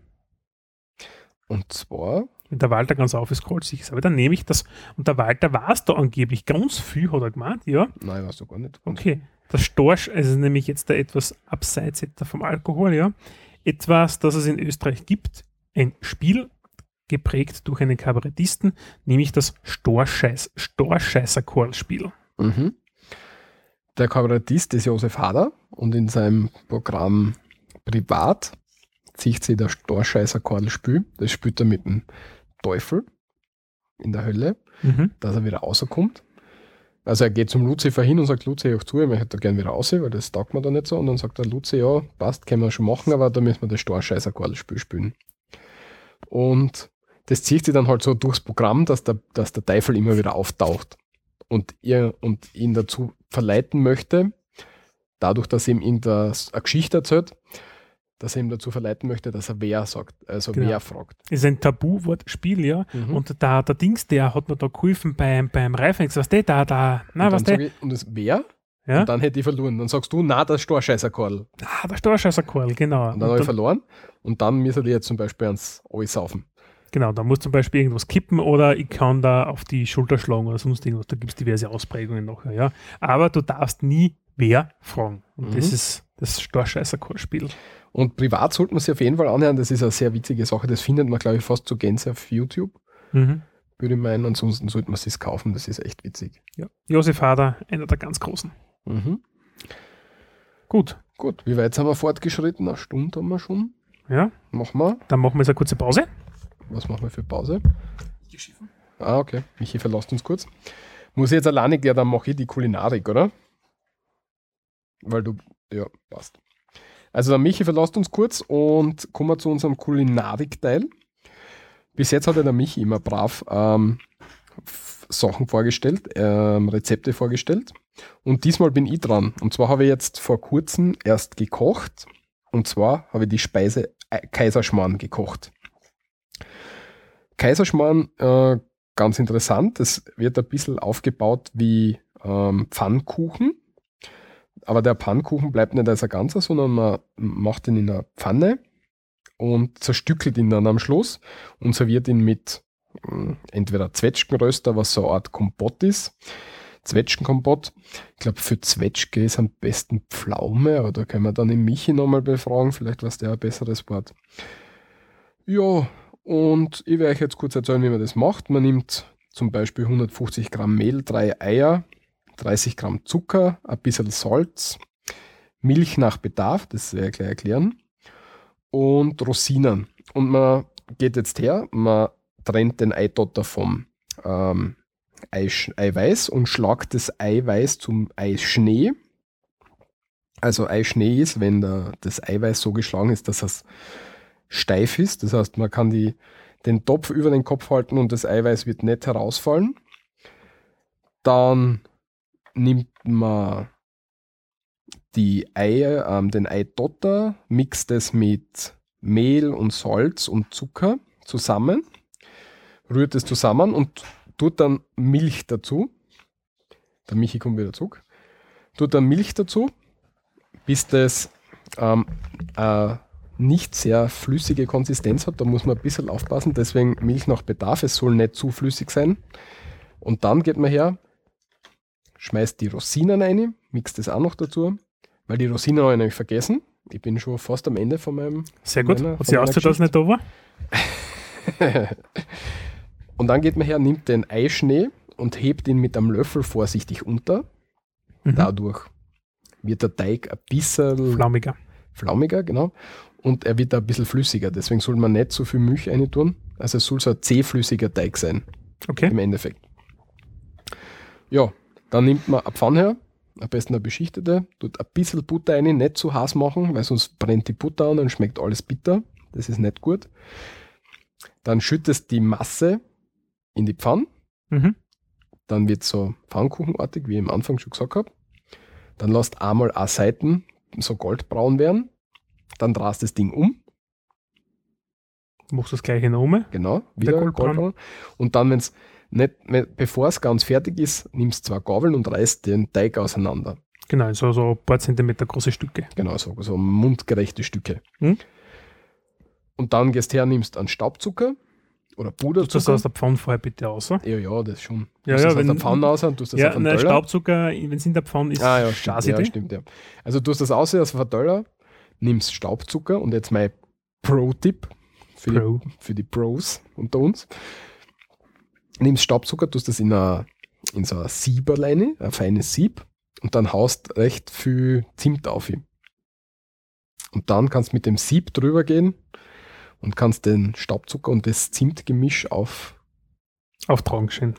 Und zwar, Wenn der Walter ganz aufgescrollt sich ist. Aber dann nehme ich das, und der Walter war es da angeblich ganz viel, hat er gemeint, ja. nein, weißt du gar nicht. Okay. Das Storch, also nämlich jetzt da etwas abseits vom Alkohol, ja. Etwas, das es in Österreich gibt, ein Spiel geprägt durch einen Kabarettisten, nämlich das Storscheiß, Storscheißer-Choral-Spiel. Mhm. Der Kabarettist ist Josef Hader und in seinem Programm Privat zieht sich der Storscheißer Kordelspiel. Das spielt er mit dem Teufel in der Hölle, Mhm. dass er wieder rauskommt. Also er geht zum Lucifer hin und sagt, Luzi, auch zu, ich möchte da gerne wieder raus, weil das taugt mir da nicht so. Und dann sagt der Luzi, ja, passt, können wir schon machen, aber da müssen wir das Storscheißer Kordelspiel spielen. Und das zieht sich dann halt so durchs Programm, dass der, dass der Teufel immer wieder auftaucht und, ihr, und ihn dazu verleiten möchte, dadurch, dass ihm irgendeine eine Geschichte erzählt, dass er ihm dazu verleiten möchte, dass er wer sagt, also Genau. wer fragt. ist ein Tabu-Wortspiel, ja. Mhm. Und der, der Dings, der hat mir da geholfen beim, beim Reifex, was der da, da, na, was der? und das wer? Ja? Und dann hätte ich verloren. Dann sagst du, na, das Storscheißer-Korl. Ah, der Storscheißer-Choral, genau. Und dann habe ich verloren. Und dann müsste ich jetzt zum Beispiel ans Alles saufen. Genau, da muss zum Beispiel irgendwas kippen oder ich kann da auf die Schulter schlagen oder sonst irgendwas. Da gibt es diverse Ausprägungen nachher, ja. Aber du darfst nie wer fragen. Und Mhm. das ist das Storscheißer-Spiel. Und privat sollte man sich auf jeden Fall anhören. Das ist eine sehr witzige Sache. Das findet man, glaube ich, fast zu Gänze auf YouTube. Mhm. Würde ich meinen. Ansonsten sollte man es sich kaufen. Das ist echt witzig. Ja. Josef Hader, einer der ganz großen. Mhm. Gut, Gut, wie weit sind wir fortgeschritten? Eine Stunde haben wir schon. ja, Machen wir. dann machen wir jetzt eine kurze Pause. Was machen wir für Pause? Ah, okay. Michi verlasst uns kurz. Muss ich jetzt alleine, ja, dann mache ich die Kulinarik, oder? Weil du, ja, passt. Also der Michi verlasst uns kurz und kommen zu unserem Kulinarik-Teil. Bis jetzt hat ja der Michi immer brav ähm, Sachen vorgestellt, ähm, Rezepte vorgestellt. Und diesmal bin ich dran. Und zwar habe ich jetzt vor kurzem erst gekocht. Und zwar habe ich die Speise Ei- Kaiserschmarrn gekocht. Kaiserschmarrn, äh, ganz interessant. Es wird ein bisschen aufgebaut wie ähm, Pfannkuchen. Aber der Pfannkuchen bleibt nicht als ein ganzer, sondern man macht ihn in einer Pfanne und zerstückelt ihn dann am Schluss und serviert ihn mit äh, entweder Zwetschgenröster, was so eine Art Kompott ist. Zwetschgenkompott. Ich glaube, für Zwetschge ist am besten Pflaume, aber da können wir dann den Michi nochmal befragen. Vielleicht weiß der ein besseres Wort. Ja, und ich werde euch jetzt kurz erzählen, wie man das macht. Man nimmt zum Beispiel 150 Gramm Mehl, drei Eier, 30 Gramm Zucker, ein bisschen Salz, Milch nach Bedarf, das werde ich gleich erklären, und Rosinen. Und man geht jetzt her, man trennt den Eidotter vom ähm, Eiweiß und schlagt das Eiweiß zum Eischnee Also Eischnee ist, wenn der, das Eiweiß so geschlagen ist, dass es steif ist. Das heißt, man kann die, den Topf über den Kopf halten und das Eiweiß wird nicht herausfallen. Dann nimmt man die Eier, ähm, den Eidotter, mixt es mit Mehl und Salz und Zucker zusammen, rührt es zusammen und tut dann Milch dazu. Der Michi kommt wieder zurück. Tut dann Milch dazu, bis das ähm, äh, nicht sehr flüssige Konsistenz hat. Da muss man ein bisschen aufpassen. Deswegen Milch nach Bedarf. Es soll nicht zu flüssig sein. Und dann geht man her, schmeißt die Rosinen rein, mixt das auch noch dazu, weil die Rosinen habe ich nämlich vergessen. Ich bin schon fast am Ende von meinem. Sehr gut. meiner- Hat sie ausgezahlt, dass es nicht da war? Und dann geht man her, nimmt den Eischnee und hebt ihn mit einem Löffel vorsichtig unter. Mhm. Dadurch wird der Teig ein bisschen Flaumiger. flaumiger, genau. Und er wird ein bisschen flüssiger. Deswegen soll man nicht so viel Milch rein tun. Also es soll so ein zähflüssiger Teig sein, Okay. im Endeffekt. Ja, dann nimmt man eine Pfanne her, am besten eine beschichtete, tut ein bisschen Butter rein, nicht zu heiß machen, weil sonst brennt die Butter an und schmeckt alles bitter. Das ist nicht gut. Dann schüttest die Masse in die Pfanne. Mhm. Dann wird so Pfannkuchenartig, wie ich am Anfang schon gesagt habe. Dann lasst einmal eine Seiten so goldbraun werden. Dann drehst das Ding um, Machst das gleiche noch um. genau, Der wieder goldbraun. goldbraun. Und dann, wenn's nicht, bevor es ganz fertig ist, nimmst zwei Gabeln und reißt den Teig auseinander. Genau, so, so ein paar Zentimeter große Stücke. Genau, so, so mundgerechte Stücke. Mhm. Und dann gehst her, nimmst einen Staubzucker oder Tust das Puderzucker. aus der Pfanne vorher bitte aus. ja, ja, das schon. Ja, ja, das aus der Pfanne raus und tust das Ja, auf nein, Teller. Staubzucker, wenn es in der Pfanne ist, Ah ja, stimmt, ja, stimmt, ja. Also du tust das aus aus dem Verteiler, nimmst Staubzucker und jetzt mein Pro-Tipp für, Pro. Die, für die Pros unter uns. Nimmst Staubzucker, tust das in, a, in so ein Sieberleine, ein feines Sieb und dann haust recht viel Zimt auf ihn. Und dann kannst mit dem Sieb drüber gehen und kannst den Staubzucker und das Zimtgemisch auf,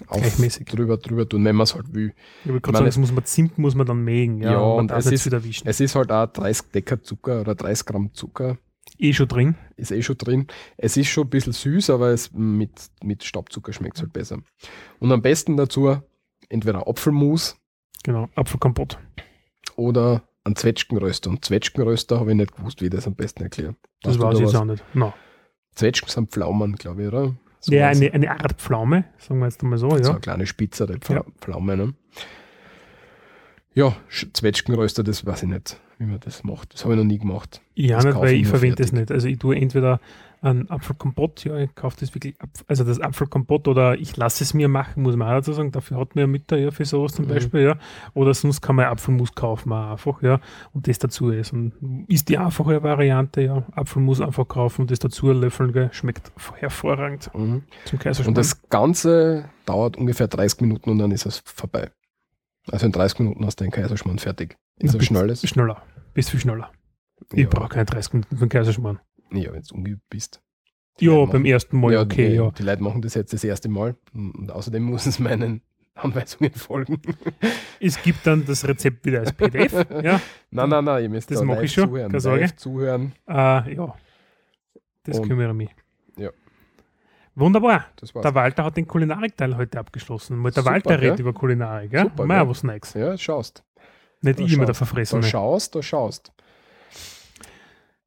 auf gleichmäßig. drüber, drüber tun, wenn man es halt will. Ich gerade meine- sagen, das muss man Zimt muss man dann mägen. Ja, Ja, und darf es ist-. Es ist halt auch 30 Decker Zucker oder 30 Gramm Zucker Eh schon drin. ist eh schon drin. Es ist schon ein bisschen süß, aber es mit, mit Staubzucker schmeckt es halt besser. Und am besten dazu entweder Apfelmus Genau, Apfelkompott. oder ein Zwetschgenröster. Und Zwetschgenröster habe ich nicht gewusst, wie ich das am besten erkläre. Das weiß da ich jetzt auch nicht. No. Zwetschgen sind Pflaumen, glaube ich, oder? So ja, eine, eine Art Pflaume, sagen wir jetzt einmal so. So Ja. eine kleine spitzere Pfla Ja. Pflaume. Ne? Ja, Sch- Zwetschgenröster, das weiß ich nicht, wie man das macht. Das habe ich noch nie gemacht. Ja, Das nicht, weil ich verwende das fertig. nicht. Also ich tue entweder einen Apfelkompott, ja, ich kaufe das wirklich, Apf- also das Apfelkompott oder ich lasse es mir machen, muss man auch dazu sagen, dafür hat man ja Mütter ja für sowas zum Mhm. Beispiel, ja. Oder sonst kann man Apfelmus kaufen auch einfach, ja, und das dazu essen. Ist die einfache Variante, ja, Apfelmus einfach kaufen und das dazu löffeln, gell, schmeckt hervorragend Mhm. zum Kaiserschmarrn. Und das Ganze dauert ungefähr 30 Minuten und dann ist es vorbei. Also in 30 Minuten hast du den Kaiserschmarrn fertig. Ist das Bis- schnelles? Schneller, bis viel schneller. Ich Ja, brauche keine 30 Minuten für den Kaiserschmarrn. ja wenn du ungeübt bist. Die Ja, Leute beim machen- ersten Mal, okay, die, ja. Die Leute machen das jetzt das erste Mal und außerdem müssen sie meinen Anweisungen folgen. Es gibt dann das Rezept wieder als PDF, ja. nein, nein, nein, ihr müsst Das da mach live ich schon, zuhören. keine Sorge. Zuhören. Äh, ja, das Und- kümmere mich. Ja. Wunderbar. Der Walter hat den Kulinarikteil heute abgeschlossen. Mal der Super, Walter redet über Kulinarik, ja? Super, Mal gell? was Neues. Ja, schaust. Nicht Da ich immer der schaust. Da Verfressene. schaust, da schaust.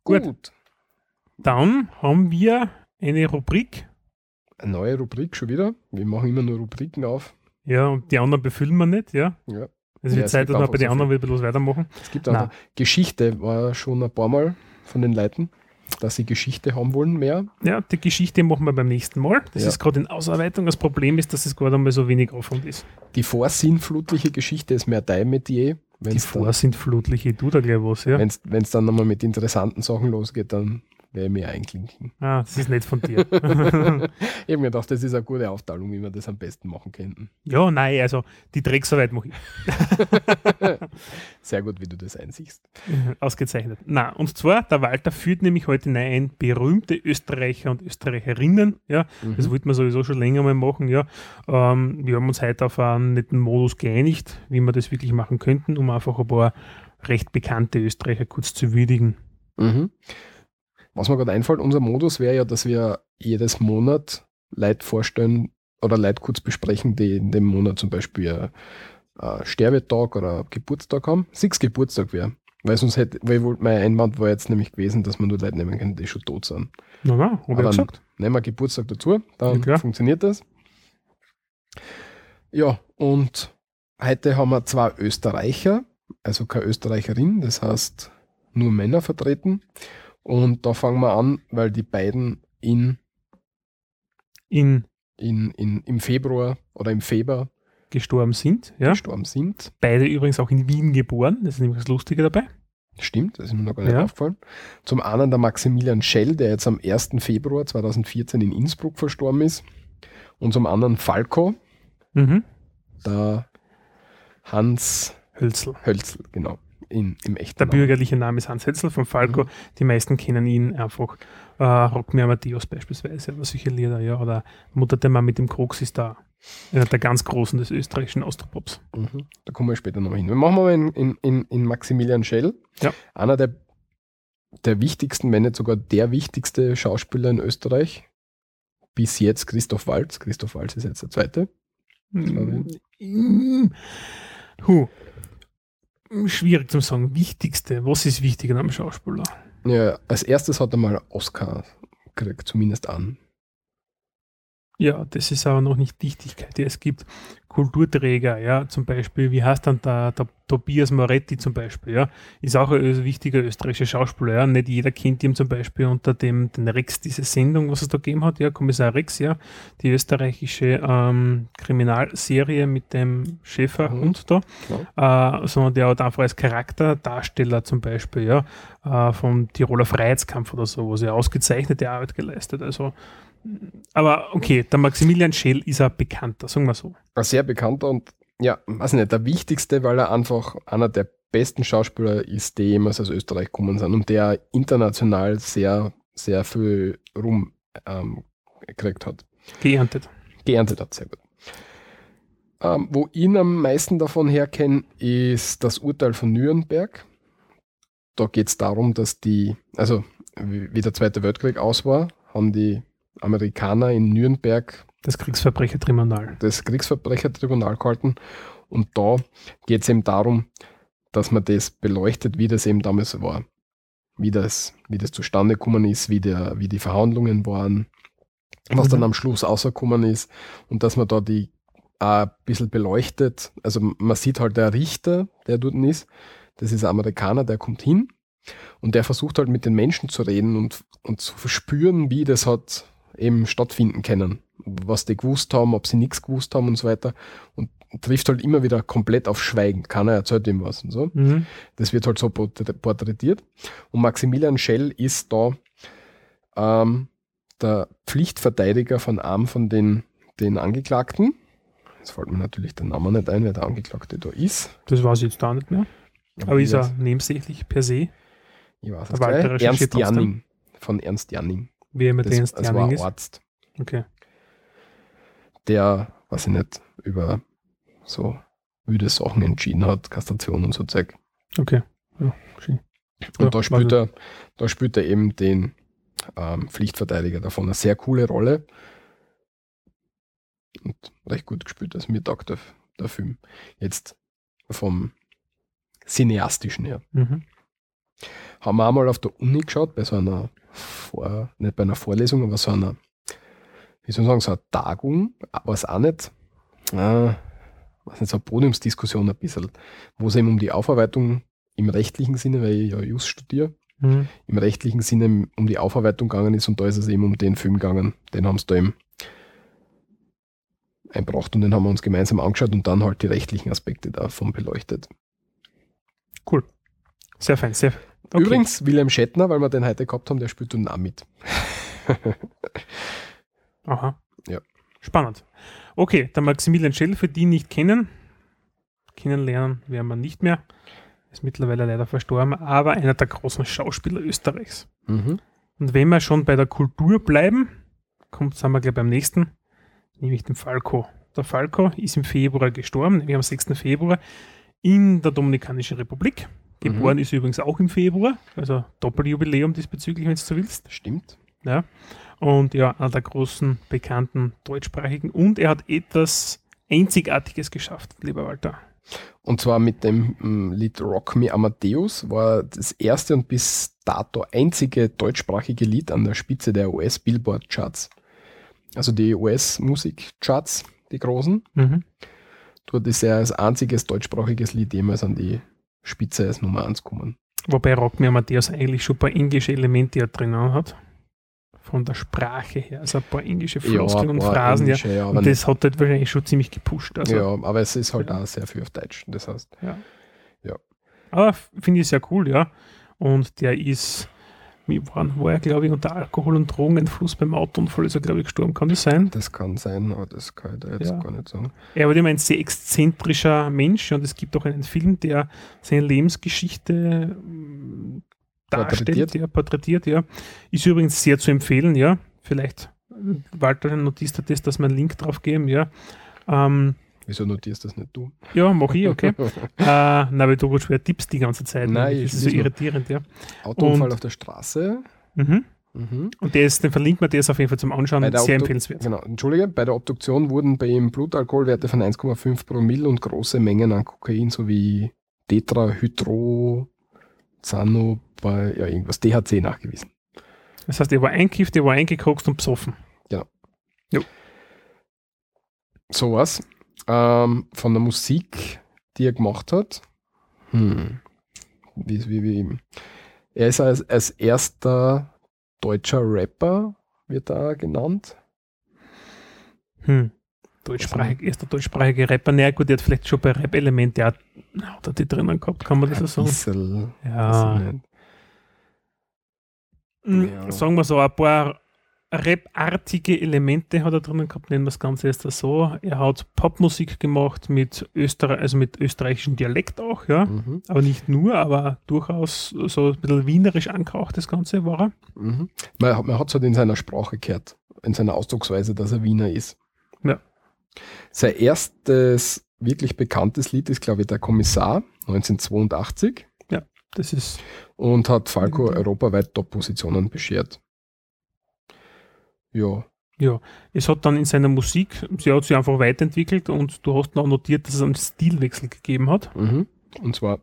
Gut. Gut. Dann haben wir eine Rubrik. Eine neue Rubrik schon wieder. Wir machen immer nur Rubriken auf. Ja, und die anderen befüllen wir nicht, ja. Ja. Es Ja, wird es Zeit, dass wir bei den so anderen wieder was weitermachen. Es gibt auch Geschichte, war schon ein paar Mal von den Leuten, dass sie Geschichte haben wollen mehr. Ja, die Geschichte machen wir beim nächsten Mal. Das Ja. ist gerade in Ausarbeitung. Das Problem ist, dass es gerade einmal so wenig Aufwand ist. Die vorsinnflutliche Geschichte ist mehr dein Metier. Die Wenn's dann, vorsintflutliche, du da gleich was, ja. Wenn es dann nochmal mit interessanten Sachen losgeht, dann werde ich mir einklinken. Ah, das ist nicht von dir. ich habe mir gedacht, das ist eine gute Aufteilung, wie wir das am besten machen könnten. ja, nein, also die Drecksarbeit mache ich. Sehr gut, wie du das einsiehst. Ausgezeichnet. Na, und zwar, der Walter führt nämlich heute ein berühmte Österreicher und Österreicherinnen. Ja, das wollten wir sowieso schon länger mal machen. Ja, ähm, wir haben uns heute auf einen netten Modus geeinigt, wie wir das wirklich machen könnten, um einfach ein paar recht bekannte Österreicher kurz zu würdigen. Mhm. Was mir gerade einfällt, unser Modus wäre ja, dass wir jedes Monat Leute vorstellen oder Leute kurz besprechen, die in dem Monat zum Beispiel äh, Sterbetag oder Geburtstag haben. Sechs Geburtstag wäre. Weil sonst hätte, weil ich mein Einwand war jetzt nämlich gewesen, dass man nur Leute nehmen kann, die schon tot sind. Na, na, hab ich Aber ja gesagt. nehmen wir Geburtstag dazu, dann Ja, funktioniert das. Ja, und heute haben wir zwei Österreicher, also keine Österreicherin, das heißt nur Männer vertreten. Und da fangen wir an, weil die beiden in, In in, in, im Februar oder im Februar gestorben sind. Ja. gestorben sind. Beide übrigens auch in Wien geboren. Das ist nämlich das Lustige dabei. Stimmt, das ist mir noch gar nicht Ja. aufgefallen. Zum einen der Maximilian Schell, der jetzt am 1. Februar 2014 in Innsbruck verstorben ist. Und zum anderen Falco, Mhm. der Hans Hölzl. Hölzl, genau, in, im echten Der Namen. bürgerliche Name ist Hans Hetzel von Falco. Die meisten kennen ihn einfach. Äh, Rock Me Amadeus beispielsweise oder solche Lieder, ja. Oder Mutter der Mann mit dem Krux ist da. Einer der ganz Großen des österreichischen Austropops. Mhm. Da kommen wir später noch hin. Wir machen mal in, in, in, in Maximilian Schell. Ja. Einer der, der wichtigsten, wenn nicht sogar der wichtigste Schauspieler in Österreich. Bis jetzt Christoph Waltz. Christoph Waltz ist jetzt der zweite. Mm. Huh. Schwierig zu sagen. Wichtigste. Was ist wichtiger am Schauspieler? Ja, als erstes hat er mal Oscar gekriegt, zumindest an. Ja, das ist aber noch nicht Dichtigkeit. Ja, es gibt Kulturträger, ja, zum Beispiel, wie heißt dann der, der Tobias Moretti zum Beispiel, ja, ist auch ein wichtiger österreichischer Schauspieler, ja. Nicht jeder kennt ihn zum Beispiel unter dem den Rex, diese Sendung, was es da gegeben hat, ja, Kommissar Rex, ja, die österreichische ähm, Kriminalserie mit dem Schäferhund da, äh, sondern der hat einfach als Charakterdarsteller zum Beispiel, ja, äh, vom Tiroler Freiheitskampf oder so, wo sie ausgezeichnete Arbeit geleistet, also aber okay, der Maximilian Schell ist ein bekannter, sagen wir so. Ein sehr bekannter und ja, weiß nicht, der wichtigste, weil er einfach einer der besten Schauspieler ist, die jemals aus Österreich gekommen sind und der international sehr, sehr viel Ruhm ähm, gekriegt hat. Geerntet. geerntet hat, sehr gut. Ähm, wo ich ihn am meisten davon herkenne, ist das Urteil von Nürnberg. Da geht es darum, dass die, also wie wie der Zweite Weltkrieg aus war, haben die Amerikaner in Nürnberg Das Kriegsverbrechertribunal. das Kriegsverbrechertribunal gehalten. Und da geht es eben darum, dass man das beleuchtet, wie das eben damals war. Wie das, wie das zustande gekommen ist, wie, der, wie die Verhandlungen waren, was dann Mhm. am Schluss rausgekommen ist und dass man da die auch ein bisschen beleuchtet. Also man sieht halt der Richter, der dort ist, das ist ein Amerikaner, der kommt hin und der versucht halt mit den Menschen zu reden und, und zu verspüren, wie das hat eben stattfinden können. Was die gewusst haben, ob sie nichts gewusst haben und so weiter. Und trifft halt immer wieder komplett auf Schweigen. Keiner erzählt ihm was und so. Mhm. Das wird halt so porträt- porträtiert. Und Maximilian Schell ist da ähm, der Pflichtverteidiger von einem von den, den Angeklagten. Jetzt fällt mir natürlich der Name nicht ein, wer der Angeklagte da ist. Das weiß ich jetzt da nicht mehr. Aber ist ich er nebensächlich per se, Ich weiß es Ernst. Janning. Von Ernst Janning. Wie er mit Das, den das war ein? Arzt, Okay. der, weiß ich nicht, über so müde Sachen entschieden hat, Kastration und so Zeug. Okay. Ja, schön. Und Ja, da spielt, er, da spielt er eben den ähm, Pflichtverteidiger davon. Eine sehr coole Rolle. Und recht gut gespielt. Also mir taugt der, der Film. Jetzt vom Cineastischen her. Mhm. Haben wir einmal auf der Uni geschaut, bei so einer, Vor nicht bei einer Vorlesung, aber so einer, wie soll ich sagen, so einer Tagung, war es auch nicht, äh, was nicht, so eine Podiumsdiskussion ein bisschen, wo es eben um die Aufarbeitung im rechtlichen Sinne, weil ich ja Just studiere, Mhm. im rechtlichen Sinne um die Aufarbeitung gegangen ist und da ist es eben um den Film gegangen. Den haben sie da eben einbracht und den haben wir uns gemeinsam angeschaut und dann halt die rechtlichen Aspekte davon beleuchtet. Sehr fein, sehr fein. Okay. Übrigens, William Shatner, weil wir den heute gehabt haben, der spielt dann auch mit. Aha. Ja. Spannend. Okay, der Maximilian Schell, für die nicht kennen, kennenlernen werden wir nicht mehr. Ist mittlerweile leider verstorben, aber einer der großen Schauspieler Österreichs. Mhm. Und wenn wir schon bei der Kultur bleiben, kommt, sind wir gleich beim nächsten, nämlich dem Falco. Der Falco ist im Februar gestorben, nämlich am 6. Februar in der Dominikanischen Republik. Geboren ist er übrigens auch im Februar, also Doppeljubiläum diesbezüglich, wenn du so willst. Stimmt. Ja. Und ja, einer der großen, bekannten deutschsprachigen. Und er hat etwas Einzigartiges geschafft, lieber Walter. Und zwar mit dem mm, Lied Rock Me Amadeus war das erste und bis dato einzige deutschsprachige Lied an der Spitze der US-Billboard-Charts. Also die US-Musik-Charts, die großen. Mhm. Dort ist er als einziges deutschsprachiges Lied jemals an die Spitze als Nummer 1 gekommen. Wobei Rock Me Amadeus eigentlich schon ein paar englische Elemente ja drinnen hat. Von der Sprache her. Also ein paar englische Floskeln und paar Phrasen. Ja. englische, ja, aber Und das hat halt wahrscheinlich schon ziemlich gepusht. Also, ja, aber es ist halt auch sehr viel auf Deutsch. Das heißt, Aber f- finde ich sehr cool, ja. Und der ist, wie war, war er, glaube ich, unter Alkohol- und Drogeneinfluss beim Autounfall, ist er, glaube ich, gestorben. Kann das sein? das kann sein, aber das kann ich da jetzt Ja. gar nicht sagen. Er war immer ein sehr exzentrischer Mensch und es gibt auch einen Film, der seine Lebensgeschichte mm, darstellt, Porträtiert. ja, porträtiert, ja. Ist übrigens sehr zu empfehlen, ja. Vielleicht, äh, Walter notierst du das, dass wir einen Link drauf geben, ja. Ähm, Wieso notierst das nicht du? ja, mach ich, okay. äh, na, weil du gut schwer tippst die ganze Zeit. Nein, das ich ist so irritierend, ja. Autounfall Und- auf der Straße. Mhm. Mhm. Und der ist, den verlinkt man, der ist auf jeden Fall zum Anschauen sehr Obdu- empfehlenswert. Genau, entschuldige, bei der Obduktion wurden bei ihm Blutalkoholwerte von 1,5 Promille und große Mengen an Kokain sowie Tetrahydrozano bei ja, irgendwas THC nachgewiesen. Das heißt, er war einkifft, er war eingekokst und besoffen. Sowas. Ähm, von der Musik, die er gemacht hat. Hm. Wie, wie, wie. Er ist als, als erster deutscher Rapper, wird er genannt. Hm. Deutschsprachig, erster deutschsprachige Rapper. Naja, gut, der hat vielleicht schon bei Rap-Elemente hat er die drinnen gehabt, kann man das so sagen? bisschen, Ja. nicht. Hm, Ja. Sagen wir so, ein paar Rap-artige Elemente hat er drinnen gehabt, nennen wir das Ganze erst so. Er hat Popmusik gemacht mit Österreich, also mit österreichischem Dialekt auch, ja. Mhm. Aber nicht nur, aber durchaus so ein bisschen wienerisch angehaucht, das Ganze war er. Mhm. Man, hat- man hat es halt in seiner Sprache gehört, in seiner Ausdrucksweise, dass er Wiener ist. Ja. Sein erstes wirklich bekanntes Lied ist, glaube ich, Der Kommissar 1982 Das ist und hat Falco Mhm. europaweit Top-Positionen beschert. Ja, Es hat dann in seiner Musik, sie hat sich einfach weiterentwickelt und du hast noch notiert, dass es einen Stilwechsel gegeben hat. mhm. und zwar,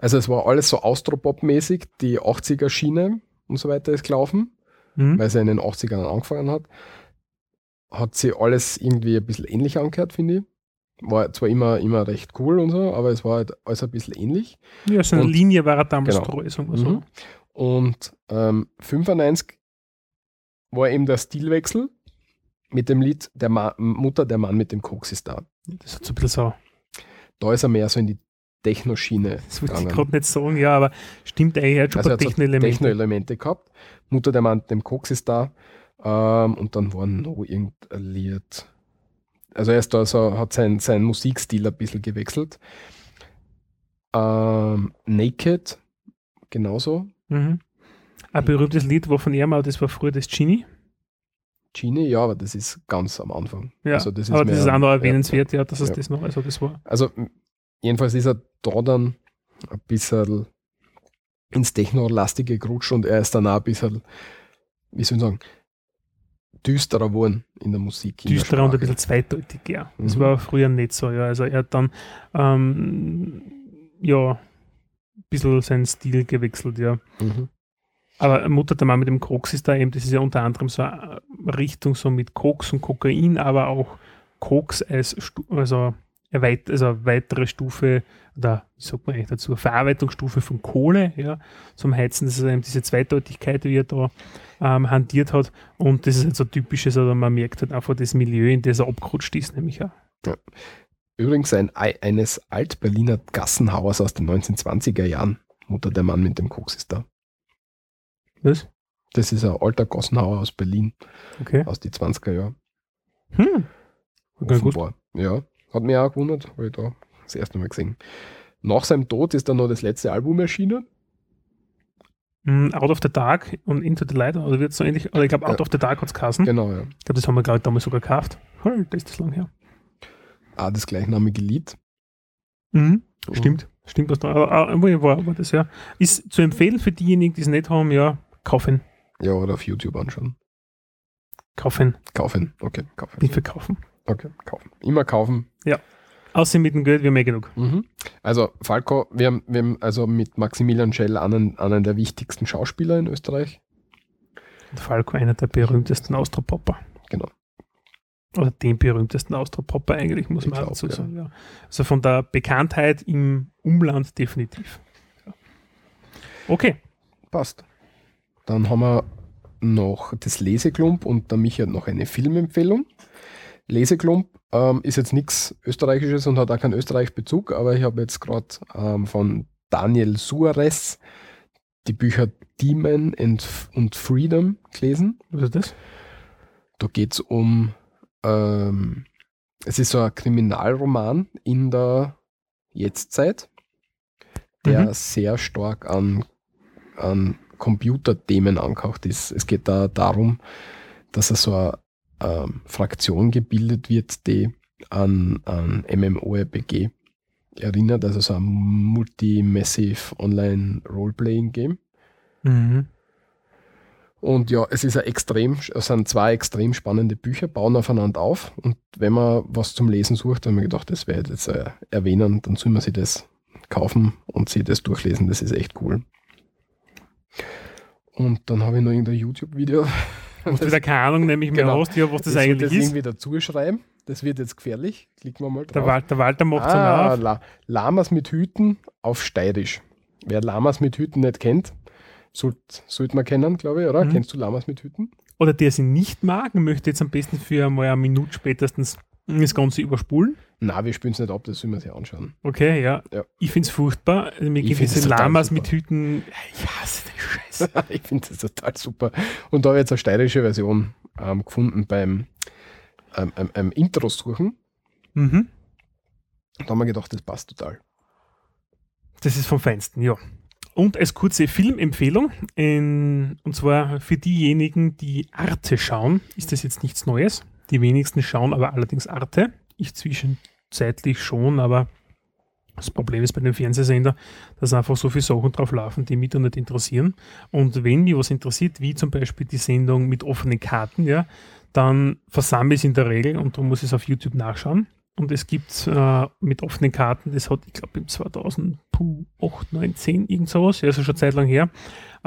also es war alles so Austropop-mäßig, die 80er-Schiene und so weiter ist gelaufen. Mhm. weil sie in den 80ern angefangen hat, hat sie alles irgendwie ein bisschen ähnlich angehört, finde ich. War zwar immer, immer recht cool und so, aber es war halt alles ein bisschen ähnlich. Ja, seine Und- Linie war er damals Genau. treu, sagen wir so. Mhm. Und ähm, 95 war eben der Stilwechsel mit dem Lied der Ma Mutter, der Mann mit dem Koks ist da. Das hat so ein bisschen so, Da ist er mehr so in die Techno-Schiene das würde ich gerade nicht sagen, ja, aber stimmt eigentlich, er hat schon Also ein paar Techno-Elemente. Techno-Elemente gehabt. Mutter der Mann mit dem Koks ist da. Ähm, und dann war noch irgendein Lied. Also er ist da so, hat sein, sein Musikstil ein bisschen gewechselt. Ähm, Naked, genauso. Mhm. Ein berühmtes Lied war von ihm, aber das war früher das Genie. Genie, ja, aber das ist ganz am Anfang. Ja, Also das aber das ist auch noch ja, erwähnenswert, ja, dass es Ja. das noch, also das war. Also jedenfalls ist er da dann ein bisschen ins Techno-lastige gerutscht und er ist dann auch ein bisschen, wie soll ich sagen, düsterer geworden in der Musik. der düsterer und ein bisschen zweideutig, ja. Das Mhm. war früher nicht so, ja. Also er hat dann ähm, ja ein bisschen seinen Stil gewechselt, ja. Mhm. Aber Mutter der Mann mit dem Koks ist da eben, das ist ja unter anderem so eine Richtung so mit Koks und Kokain, aber auch Koks als also eine weit, also weitere Stufe oder wie sagt man eigentlich dazu, Verarbeitungsstufe von Kohle, ja, zum Heizen. Das ist eben diese Zweideutigkeit, die er da ähm, hantiert hat. Und das ist halt so typisches, also man merkt halt einfach das Milieu, in das er abgerutscht ist, nämlich ja. Übrigens ein, Ei- eines Alt-Berliner Gassenhauers aus den 1920er Jahren. Mutter der Mann mit dem Koks ist da. Was? Das ist ein alter Gassenhauer aus Berlin, Okay. aus den 20er Jahren. Hm. Okay, gut. Offenbar. Ja, hat mich auch gewundert, habe ich da das erste Mal gesehen. Nach seinem Tod ist dann noch das letzte Album erschienen. Mm, Out of the Dark und Into the Light, oder wird es so ähnlich, oder ich glaube Out Ja. of the Dark hat es geheißen. Genau, ja. Ich glaube, das haben wir, glaube ich, damals sogar gekauft. Hm, Das ist das lang her. Auch das gleichnamige Lied. Mhm. Stimmt. Stimmt was da. Aber, aber, war, war das ja. Ist zu empfehlen für diejenigen, die es nicht haben, ja, kaufen. Ja, oder auf YouTube anschauen. Kaufen. Kaufen. Okay, kaufen. Nicht verkaufen. Okay, kaufen. Immer kaufen. Außer mit dem Geld, wir haben eh genug. Mhm. Also Falco, wir haben, wir haben also mit Maximilian Schell einen, einen der wichtigsten Schauspieler in Österreich. Und Falco, einer der berühmtesten Austropopper. Genau. Oder den berühmtesten Austropopper eigentlich, muss Ich man dazu ja. sagen. Ja. Also von der Bekanntheit im Umland definitiv. Ja. Okay. Passt. Dann haben wir noch das Leseklump und der Michi hat noch eine Filmempfehlung. Leseklump ähm, ist jetzt nichts Österreichisches und hat auch keinen Österreich-Bezug, aber ich habe jetzt gerade ähm, von Daniel Suarez die Bücher Demon und Freedom gelesen. Was ist das? Da geht es um, ähm, es ist so ein Kriminalroman in der Jetztzeit, der Mhm. sehr stark an, an Computerthemen angehaucht ist. Es geht da darum, dass er so eine ähm, Fraktion gebildet wird, die an, an MMORPG erinnert, also so ein Multi-Massive Online Roleplaying Game. Mhm. Und ja, es ist ein extrem, es sind zwei extrem spannende Bücher, bauen aufeinander auf. Und wenn man was zum Lesen sucht, haben wir gedacht, das werde ich jetzt äh, erwähnen, dann soll man sich das kaufen und sich das durchlesen. Das ist echt cool. Und dann habe ich noch irgendein YouTube-Video. Und wieder keine Ahnung, nämlich mehr Genau. hast, ja, was das, soll eigentlich das ist. irgendwie dazu schreiben. Das wird jetzt gefährlich. Klicken wir mal drauf. Der, Wal der Walter macht es ah, auf. La Lamas mit Hüten auf Steirisch. Wer Lamas mit Hüten nicht kennt, sollte sollt man kennen, glaube ich, oder? Mhm. Kennst du Lamas mit Hüten? Oder der sie nicht mag, möchte jetzt am besten für mal eine Minute spätestens das Ganze überspulen. Na, wir spielen es nicht ab, das sollen wir sich anschauen. Okay, ja. Ja. Ich finde es furchtbar. Also mir Ich gibt diese total Lamas super. mit Hüten. Ich hasse den Scheiß. ich finde das total super. Und da habe ich jetzt eine steirische Version ähm, gefunden beim ähm, ähm, ähm, Intro suchen. mhm. Da haben wir gedacht, das passt total. Das ist vom Feinsten, ja. Und als kurze Filmempfehlung, in, und zwar für diejenigen, die Arte schauen, ist das jetzt nichts Neues. Die wenigsten schauen aber allerdings Arte. Ich zwischenzeitlich schon, aber das Problem ist bei den Fernsehsender, dass einfach so viele Sachen drauf laufen, die mich da nicht interessieren. Und wenn mich was interessiert, wie zum Beispiel die Sendung mit offenen Karten, ja, dann versammle ich es in der Regel und darum muss ich es auf YouTube nachschauen. Und es gibt äh, mit offenen Karten, das hat, ich glaube, im 2008, 9, 10, irgend sowas, ja, also schon Zeit lang her,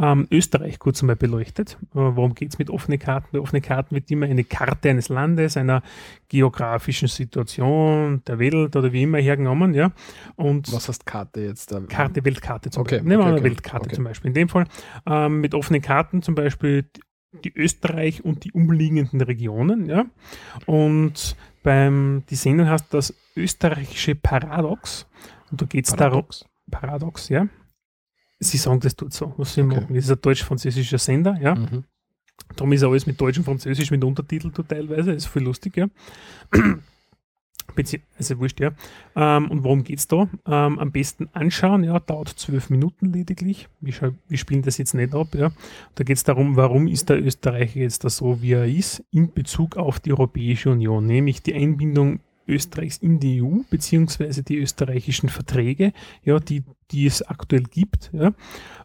ähm, Österreich kurz einmal beleuchtet. Äh, worum geht es mit offenen Karten? Bei offenen Karten wird immer eine Karte eines Landes, einer geografischen Situation, der Welt oder wie immer hergenommen, ja. Und Was heißt Karte jetzt? da? Karte, Weltkarte zum Okay, Beispiel. Nehmen wir okay, mal eine okay, Weltkarte zum Beispiel. In dem Fall ähm, mit offenen Karten zum Beispiel die Österreich und die umliegenden Regionen. Ja? Und beim, die Sendung heißt das österreichische Paradox. Und da geht es darum. Paradox, ja. Sie sagen das dort so, was sie Okay. machen. Das ist ein deutsch-französischer Sender, ja. Mhm. Darum ist alles mit Deutsch und Französisch mit Untertitel dort teilweise. ist voll lustig, ja. Bezieh also wurscht, ja. Ähm, und worum geht es da? Ähm, am besten anschauen, ja, dauert zwölf Minuten lediglich. Wir, wir spielen das jetzt nicht ab, ja. Da geht es darum, warum ist der Österreicher jetzt da so, wie er ist, in Bezug auf die Europäische Union, nämlich die Einbindung Österreichs in die EU, beziehungsweise die österreichischen Verträge, ja, die, die es aktuell gibt, ja.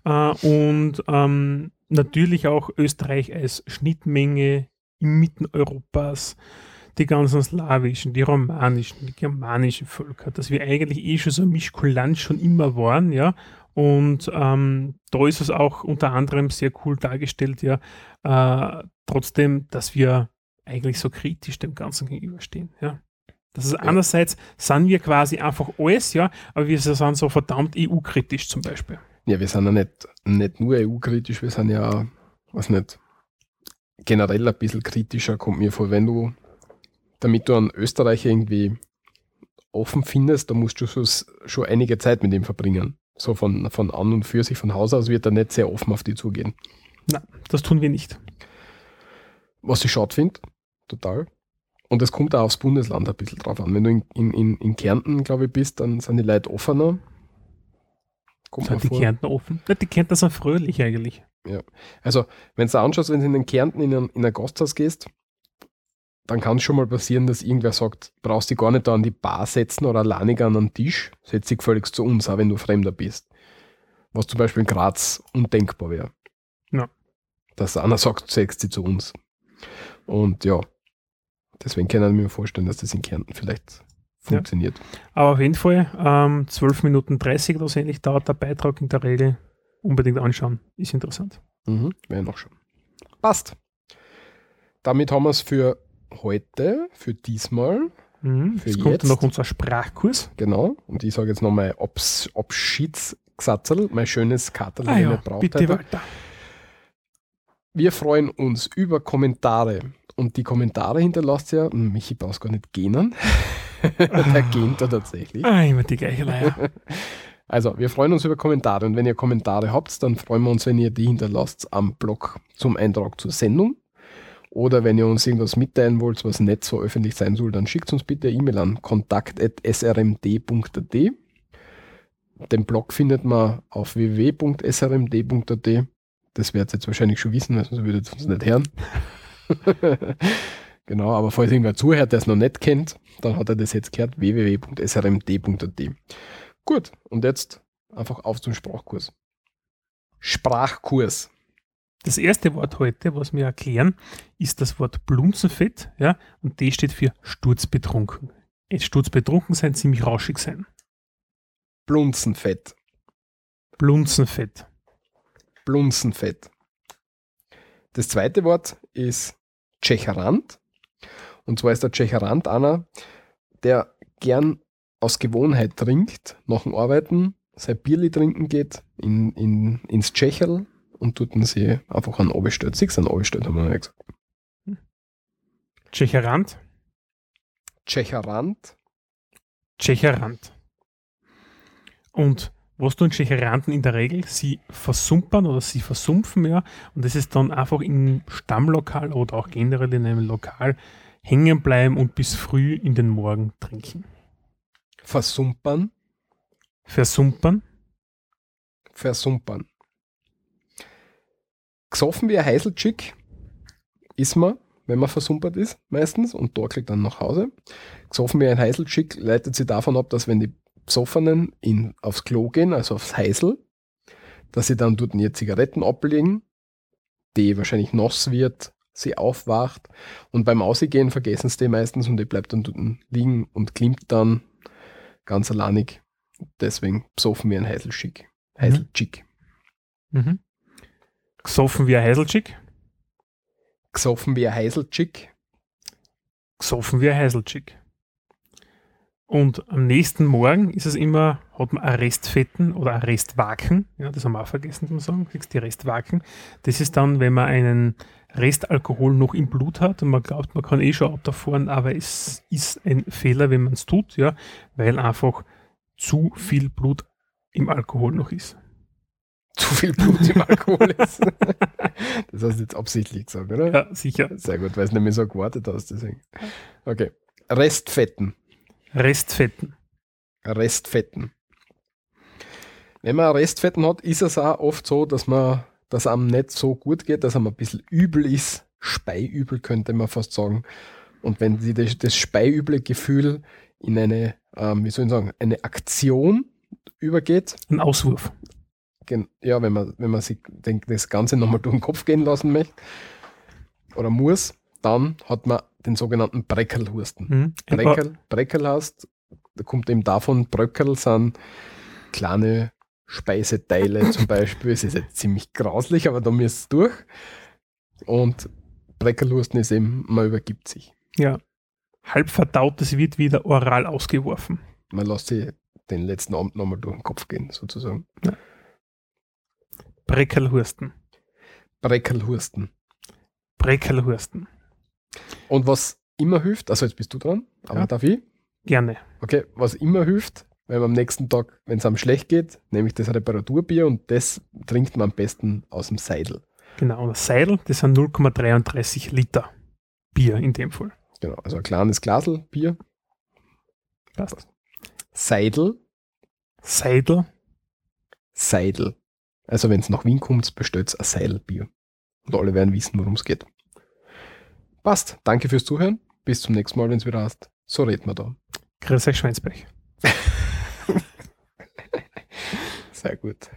Äh, und ähm, natürlich auch Österreich als Schnittmenge inmitten Europas, die ganzen slawischen, die romanischen, die germanischen Völker, dass wir eigentlich eh schon so ein Mischkulant schon immer waren, ja. Und ähm, da ist es auch unter anderem sehr cool dargestellt, ja, äh, trotzdem, dass wir eigentlich so kritisch dem Ganzen gegenüberstehen, ja. Das ist einerseits sind wir quasi einfach alles, ja, aber wir sind so verdammt EU-kritisch zum Beispiel. Ja, wir sind ja nicht, nicht nur EU-kritisch, wir sind ja, was nicht, generell ein bisschen kritischer, kommt mir vor, wenn du, damit du einen Österreicher irgendwie offen findest, da musst du schon, schon einige Zeit mit ihm verbringen. So von, von an und für sich von Haus aus wird er nicht sehr offen auf die zugehen. Na, das tun wir nicht. Was ich schade finde, total. Und es kommt auch aufs Bundesland ein bisschen drauf an. Wenn du in, in, in, Kärnten, glaube ich, bist, dann sind die Leute offener. Kommt Sind die vor. Kärntner offen? Na, die Kärntner sind fröhlich eigentlich. Also, wenn du anschaust, wenn du in den Kärnten in ein, in ein Gasthaus gehst, dann kann es schon mal passieren, dass irgendwer sagt, brauchst dich gar nicht da an die Bar setzen oder alleinig an den Tisch, setz dich völlig zu uns, auch wenn du Fremder bist. Was zum Beispiel in Graz undenkbar wäre. Ja. Dass einer sagt, setz dich zu uns. Und ja, deswegen kann ich mir vorstellen, dass das in Kärnten vielleicht funktioniert. Aber auf jeden Fall, ähm, 12 Minuten 30 oder so ähnlich dauert der Beitrag in der Regel. Unbedingt anschauen, ist interessant. Mhm, wäre noch schon. Passt. Damit haben wir es für heute, für diesmal. Mhm. Für Jetzt kommt jetzt. noch unser Sprachkurs. Genau. Und ich sage jetzt noch mein Abs Abschiedsgesatzel, mein schönes Katerl, Ah ich ja, braucht bitte. Walter. Wir freuen uns über Kommentare. Und die Kommentare hinterlasst ja, hm, Michi brauchst gar nicht gähnen. Der gähnt da tatsächlich. Ah, immer die gleiche Leier. Also, wir freuen uns über Kommentare. Und wenn ihr Kommentare habt, dann freuen wir uns, wenn ihr die hinterlasst am Blog zum Eintrag zur Sendung. Oder wenn ihr uns irgendwas mitteilen wollt, was nicht so öffentlich sein soll, dann schickt uns bitte eine E-Mail an kontakt.srmd.at. Den Blog findet man auf www.srmd.at. Das werdet ihr jetzt wahrscheinlich schon wissen, weil sonst würdet ihr uns nicht hören. genau, aber falls irgendwer zuhört, der es noch nicht kennt, dann hat er das jetzt gehört, www.srmd.at. Gut, und jetzt einfach auf zum Sprachkurs. Sprachkurs. Das erste Wort heute, was wir erklären, ist das Wort Blunzenfett, ja, und das steht für sturzbetrunken. Sturzbetrunken sein, ziemlich rauschig sein. Blunzenfett. Blunzenfett. Blunzenfett. Das zweite Wort ist Tschecherant. Und zwar ist der Tschecherant einer, der gern aus Gewohnheit trinkt, nach dem Arbeiten, sein Bierli trinken geht, in, in, ins Tschecherl und dort sie einfach Oberstellt. Siehst du, einen Oberstellt, haben wir ja gesagt. Tschecherant. Tschecherant. Tschecherant. Und was tun Tschecheranten in der Regel? Sie versumpern oder sie versumpfen ja und das ist dann einfach im Stammlokal oder auch generell in einem Lokal hängen bleiben und bis früh in den Morgen trinken. Versumpern. Versumpern. Versumpern. Gesoffen wie ein Heiselchick ist man, wenn man versumpert ist, meistens, und torkelt dann nach Hause. Gesoffen wie ein Heiselchick leitet sich davon ab, dass wenn die Besoffenen in, aufs Klo gehen, also aufs Heisel, dass sie dann dort ihre Zigaretten ablegen, die wahrscheinlich nass wird, sie aufwacht und beim Ausgehen vergessen sie die meistens und die bleibt dann dort liegen und klimmt dann ganz alleinig. Deswegen besoffen wie ein Heiselchick. Heiselchick. Mhm. Gesoffen wie ein Heiselchick. Gesoffen wie ein Heiselchick. Gesoffen wie ein Heiselchick. Und am nächsten Morgen ist es immer, hat man ein Restfetten oder ein Restwaken. Ja, das haben wir auch vergessen zu sagen. Die Restwaken. Das ist dann, wenn man einen Restalkohol noch im Blut hat und man glaubt, man kann eh schon Auto fahren, aber es ist ein Fehler, wenn man es tut, ja, weil einfach zu viel Blut im Alkohol noch ist. Zu viel Blut im Alkohol ist. das hast du jetzt absichtlich gesagt, oder? Ja, sicher. Sehr gut, weil es nämlich so gewartet hast, deswegen. Okay. Restfetten. Restfetten. Restfetten. Wenn man Restfetten hat, ist es auch oft so, dass man, dass einem nicht so gut geht, dass einem ein bisschen übel ist. Speiübel könnte man fast sagen. Und wenn sie das, das speiüble Gefühl in eine, ähm, wie soll ich sagen, eine Aktion übergeht, Ein Auswurf. ja, wenn man, wenn man sich denkt, das Ganze nochmal durch den Kopf gehen lassen möchte oder muss, dann hat man den sogenannten Breckelhusten. Mhm. Breckel, Breckel hast, da kommt eben davon, Bröckel sind kleine Speiseteile zum Beispiel. Es ist jetzt ziemlich grauslich, aber da müsst es durch. Und Breckelhusten ist eben, man übergibt sich. Ja. Halb verdautes wird wieder oral ausgeworfen. Man lässt sich den letzten Abend nochmal durch den Kopf gehen, sozusagen. Breckelhursten. Breckelhusten. Breckelhursten. Und was immer hilft, also jetzt bist du dran, aber Ja. darf ich? Gerne. Okay, was immer hilft, wenn man am nächsten Tag, wenn es einem schlecht geht, nämlich das Reparaturbier und das trinkt man am besten aus dem Seidel. Genau. Und das Seidel, das sind 0,33 Liter Bier in dem Fall. Genau, also ein kleines Glasel Bier. Passt. Seidel, Seidel. Seidel. Also wenn es nach Wien kommt, bestellt ein Seidelbier. Und alle werden wissen, worum es geht. Passt. Danke fürs Zuhören. bis zum nächsten Mal, wenn es wieder heißt. So reden wir da. Grüß euch, Schweinsbech. Sehr gut.